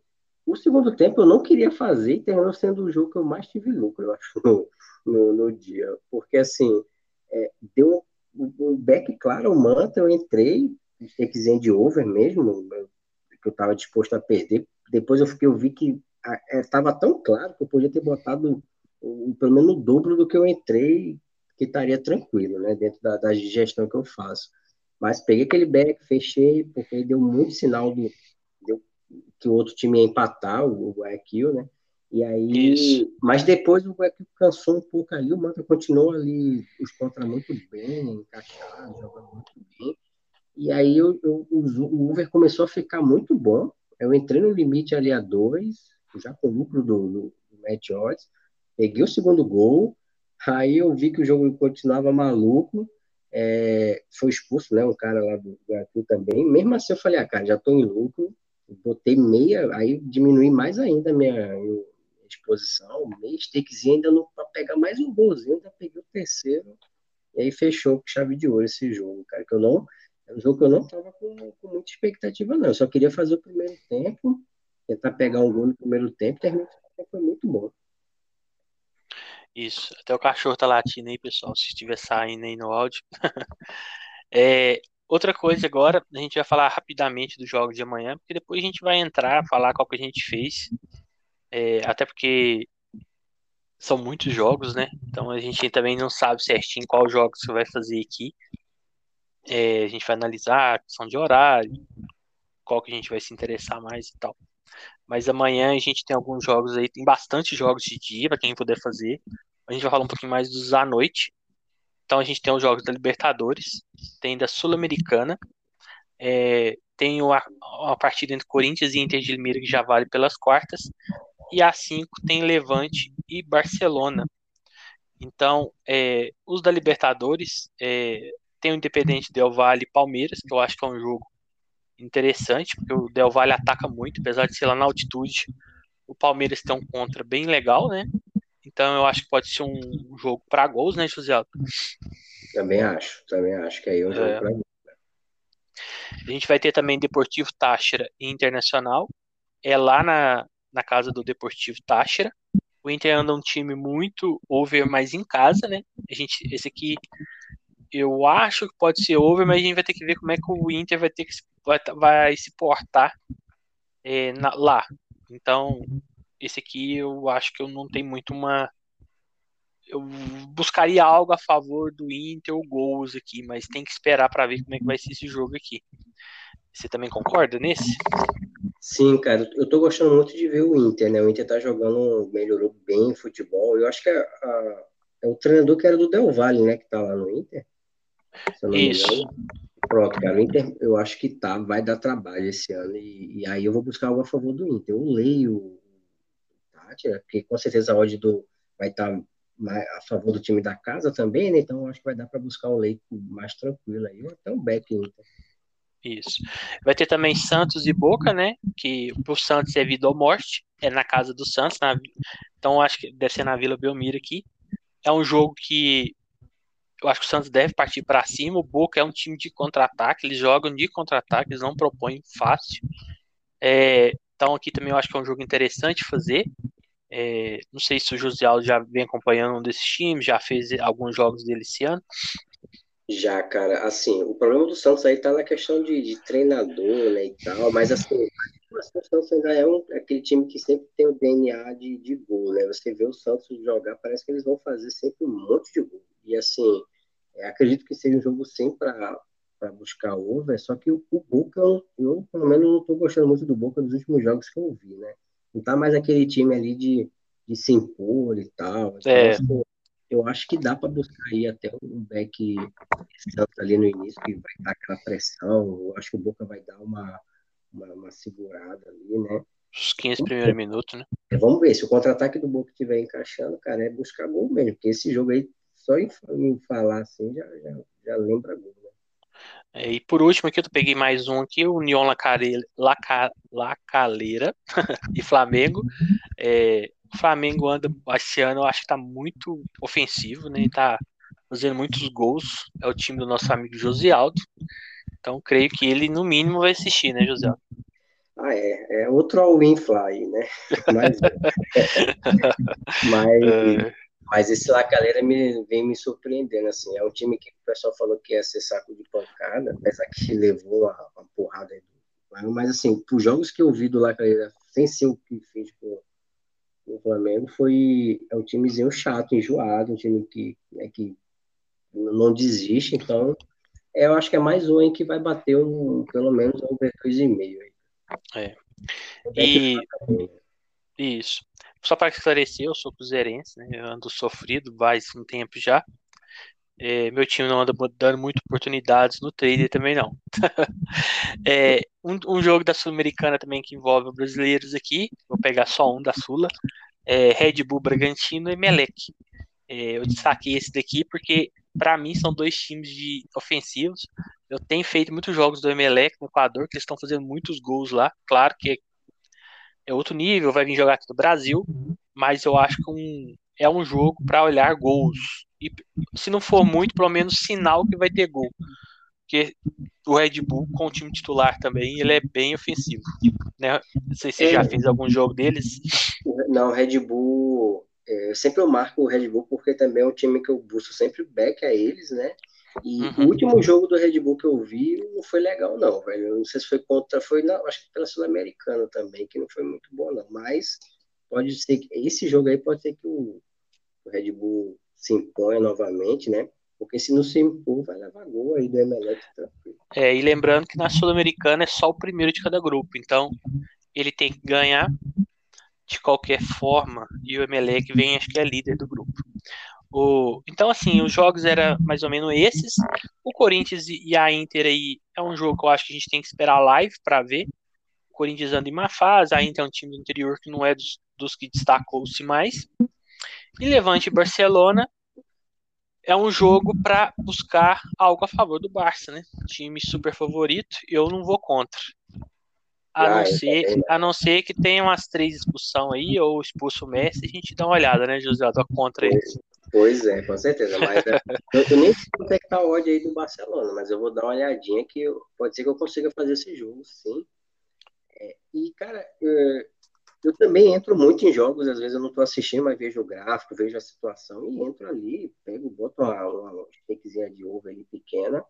o segundo tempo eu não queria fazer e terminou sendo o jogo que eu mais tive lucro, eu acho, no, no, no dia. Porque, assim, é, deu um back claro, o Manta, eu entrei, takezinho de over mesmo, que eu estava disposto a perder. Depois eu, fiquei, eu vi que estava é, tão claro que eu podia ter botado um, pelo menos o dobro do que eu entrei, que estaria tranquilo, né, dentro da, da gestão que eu faço. Mas peguei aquele back, fechei, porque deu muito sinal do, que o outro time ia empatar, o Guayaquil, né? E aí, Isso. mas depois o Guayaquil cansou um pouco ali, o Manta continuou ali, os contra muito bem, encaixado, jogando muito bem. E aí eu, eu, o Uber começou a ficar muito bom. Eu entrei no limite ali a dois, já com o lucro do, do, do Matt Odds, peguei o segundo gol, aí eu vi que o jogo continuava maluco, é, foi expulso, né, um cara lá do Guayaquil também. Mesmo assim eu falei, ah, cara, já tô em lucro, botei meia, aí diminui mais ainda a minha, minha exposição, meia stakezinha ainda para pegar mais um golzinho, ainda peguei o terceiro, e aí fechou com chave de ouro esse jogo, cara, que eu não, é um jogo que eu não tava com, com muita expectativa, não, eu só queria fazer o primeiro tempo, tentar pegar um gol no primeiro tempo, terminou foi muito bom. Isso, até o cachorro tá latindo aí, pessoal, se estiver saindo aí no áudio. é, Outra coisa agora, a gente vai falar rapidamente dos jogos de amanhã, porque depois a gente vai entrar, falar qual que a gente fez. É, até porque são muitos jogos, né? Então a gente também não sabe certinho qual jogos você vai fazer aqui. É, a gente vai analisar a questão de horário, qual que a gente vai se interessar mais e tal. Mas amanhã a gente tem alguns jogos aí, tem bastante jogos de dia para quem puder fazer. A gente vai falar um pouquinho mais dos à noite. Então a gente tem os jogos da Libertadores, tem da Sul-Americana, é, tem a, a partida entre Corinthians e Inter de Limeira que já vale pelas quartas, e a 5 tem Levante e Barcelona. Então, é, os da Libertadores é, tem o Independente Del Valle e Palmeiras, que eu acho que é um jogo interessante, porque o Del Valle ataca muito, apesar de ser lá na altitude. O Palmeiras tem um contra bem legal, né? Então eu acho que pode ser um jogo para gols, né, José? Também acho, também acho que aí é um jogo é. para gols. A gente vai ter também Deportivo Táchira e Internacional. É lá na, na casa do Deportivo Táchira. O Inter anda um time muito over, mas em casa, né? A gente, esse aqui eu acho que pode ser over, mas a gente vai ter que ver como é que o Inter vai ter que vai, vai se portar é, na, lá. Então, esse aqui eu acho que eu não tenho muito uma. Eu buscaria algo a favor do Inter ou gols aqui, mas tem que esperar para ver como é que vai ser esse jogo aqui. Você também concorda nesse? Sim, cara, eu tô gostando muito de ver o Inter, né? O Inter tá jogando, melhorou bem o futebol. Eu acho que é, a, é o treinador que era do Del Valle, né? Que tá lá no Inter. Isso. Pronto, cara, o Inter eu acho que tá, vai dar trabalho esse ano. E, e aí eu vou buscar algo a favor do Inter. Eu leio Tati, né? Porque com certeza a odd do, vai estar tá a favor do time da casa também, né? Então acho que vai dar para buscar o leito mais tranquilo aí. Até um back Inter. Isso. Vai ter também Santos e Boca, né? Que pro Santos é vida ou morte. É na casa do Santos. Na... Então acho que deve ser na Vila Belmiro aqui. É um jogo que eu acho que o Santos deve partir para cima. O Boca é um time de contra-ataque. Eles jogam de contra-ataque. Eles não propõem fácil. É... Então aqui também eu acho que é um jogo interessante fazer. É... Não sei se o José Aldo já vem acompanhando um desses times, já fez alguns jogos dele esse ano. Já, cara, assim, o problema do Santos aí tá na questão de, de treinador, né, e tal, mas assim, o Santos ainda é um, aquele time que sempre tem o DNA de, de gol, né? Você vê o Santos jogar, parece que eles vão fazer sempre um monte de gol. E assim, é, acredito que seja um jogo sim para buscar over, só que o, o Boca, eu pelo menos não tô gostando muito do Boca dos últimos jogos que eu vi, né? Não tá mais aquele time ali de, de se impor e tal. Então, é. Assim, eu acho que dá para buscar aí até um back Santos ali no início, que vai dar aquela pressão. Eu acho que o Boca vai dar uma, uma, uma segurada ali, né? Os 15 primeiros minutos, né? É, vamos ver, se o contra-ataque do Boca estiver encaixando, cara, é buscar gol mesmo, porque esse jogo aí, só em, em falar assim, já, já, já lembra gol, né? É, e por último aqui, eu peguei mais um aqui, o União Lacaleira, Laca, Lacaleira e Flamengo. É, o Flamengo anda, esse ano, eu acho que tá muito ofensivo, né? Tá fazendo muitos gols. É o time do nosso amigo José Aldo. Então, creio que ele, no mínimo, vai assistir, né, José Aldo? Ah, é. É outro all-in fly, né? Mas, mas, é. Mas esse Lacaleira me, vem me surpreendendo, assim. É um time que o pessoal falou que ia ser saco de pancada, apesar que levou uma, uma porrada aí. Mas, assim, por jogos que eu vi do Lacaleira, sem ser o que fez com o Flamengo foi é um timezinho chato, enjoado, um time que, né, que não desiste, então é, eu acho que é mais um em que vai bater um, pelo menos um over 2,5 É. E isso. Só para esclarecer, eu sou cruzeirense, né? Eu ando sofrido faz um tempo já. É, meu time não anda dando muitas oportunidades no trader também não. é, um, um, jogo da Sul-Americana também que envolve brasileiros aqui. Vou pegar só um da Sula. É, Red Bull Bragantino e Melec. É, eu destaquei esse daqui porque para mim são dois times de ofensivos. Eu tenho feito muitos jogos do Emelec no Equador, que eles estão fazendo muitos gols lá. Claro que é outro nível, vai vir jogar aqui no Brasil, mas eu acho que um, é um jogo para olhar gols e se não for muito, pelo menos sinal que vai ter gol. Porque o Red Bull, com o time titular também, ele é bem ofensivo. Né? Não sei se você é, já fez algum jogo deles. Não, Red Bull. É, sempre eu marco o Red Bull porque também é um time que eu busco sempre back a eles, né? E uhum. o último jogo do Red Bull que eu vi não foi legal, não, velho. Eu não sei se foi contra. Foi, não, acho que pela Sul-Americana também, que não foi muito bom, não. Mas pode ser que. Esse jogo aí pode ser que o, o Red Bull se imponha novamente, né? Porque se não se impor, vai levar gol aí do Emelec tranquilo. É, e lembrando que na Sul-Americana é só o primeiro de cada grupo, então ele tem que ganhar de qualquer forma, e o Emelec vem, acho que é líder do grupo. O, então, assim, os jogos eram mais ou menos esses. O Corinthians e a Inter aí é um jogo que eu acho que a gente tem que esperar live para ver. O Corinthians anda em má fase, a Inter é um time do interior que não é dos, dos que destacou-se mais. E Levante e Barcelona é um jogo para buscar algo a favor do Barça, né? Time super favorito, eu não vou contra. A, ah, não ser, a não ser que tenha umas três expulsão aí, ou expulso o Messi, a gente dá uma olhada, né, José? Eu tô contra eles. Pois é, com certeza. Mas é, eu, eu, nem sei quanto é que tá o ódio aí do Barcelona, mas eu vou dar uma olhadinha que eu, pode ser que eu consiga fazer esse jogo, sim. É, e, cara, eu, eu, também entro muito em jogos, às vezes eu não tô assistindo, mas vejo o gráfico, vejo a situação e entro ali, pego, boto uma, uma steakzinha de ovo ali pequena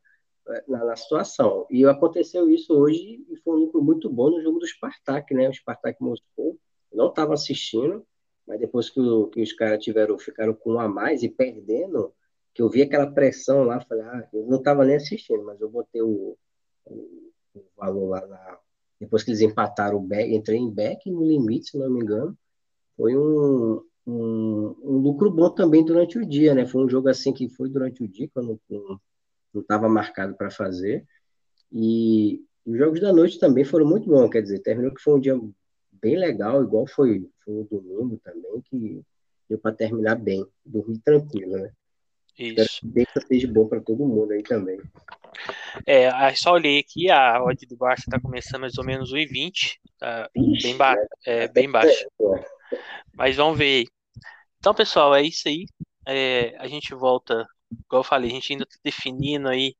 é, na, na, situação. E aconteceu isso hoje e foi um lucro muito bom no jogo do Spartak, né? O Spartak Moscou. não estava assistindo, mas depois que, o, que os caras tiveram, ficaram com um a mais e perdendo, que eu vi aquela pressão lá, falei, ah, eu não estava nem assistindo, mas eu botei o, o, o, valor lá na. Depois que eles empataram o back, entrei em back no limite, se não me engano. Foi um, um, um, lucro bom também durante o dia, né? Foi um jogo assim que foi durante o dia, eu não estava marcado para fazer. E os jogos da noite também foram muito bons, quer dizer, terminou que foi um dia bem legal, igual foi, foi o domingo também, que deu para terminar bem, dormir tranquilo, né? Isso. Espero que seja bom para todo mundo aí também. É, só olhei aqui, a odd do Barça está começando mais ou menos 1,20, tá bem, ba é, bem baixo. Mas vamos ver aí. Então, pessoal, é isso aí. É, a gente volta, igual eu falei, a gente ainda está definindo aí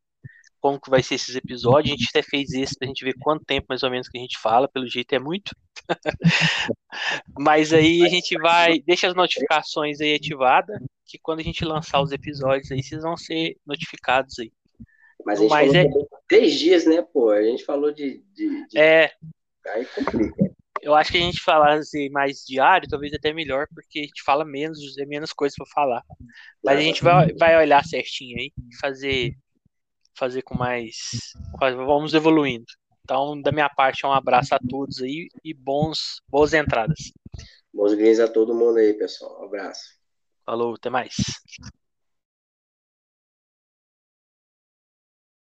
como que vai ser esses episódios. A gente até fez isso pra gente ver quanto tempo mais ou menos que a gente fala, pelo jeito é muito. Mas aí a gente vai, deixa as notificações aí ativadas, que quando a gente lançar os episódios aí, vocês vão ser notificados aí. Mas a gente Mas falou é... três dias, né, pô? A gente falou de. de, de... É. Aí complica. Eu acho que a gente falasse mais diário, talvez até melhor, porque a gente fala menos, é menos coisa para falar. Mas a gente vai, vai olhar certinho aí, fazer fazer com mais. Vamos evoluindo. Então, da minha parte, um abraço a todos aí e bons, boas entradas. Bons greens a todo mundo aí, pessoal. Um abraço. Falou, até mais.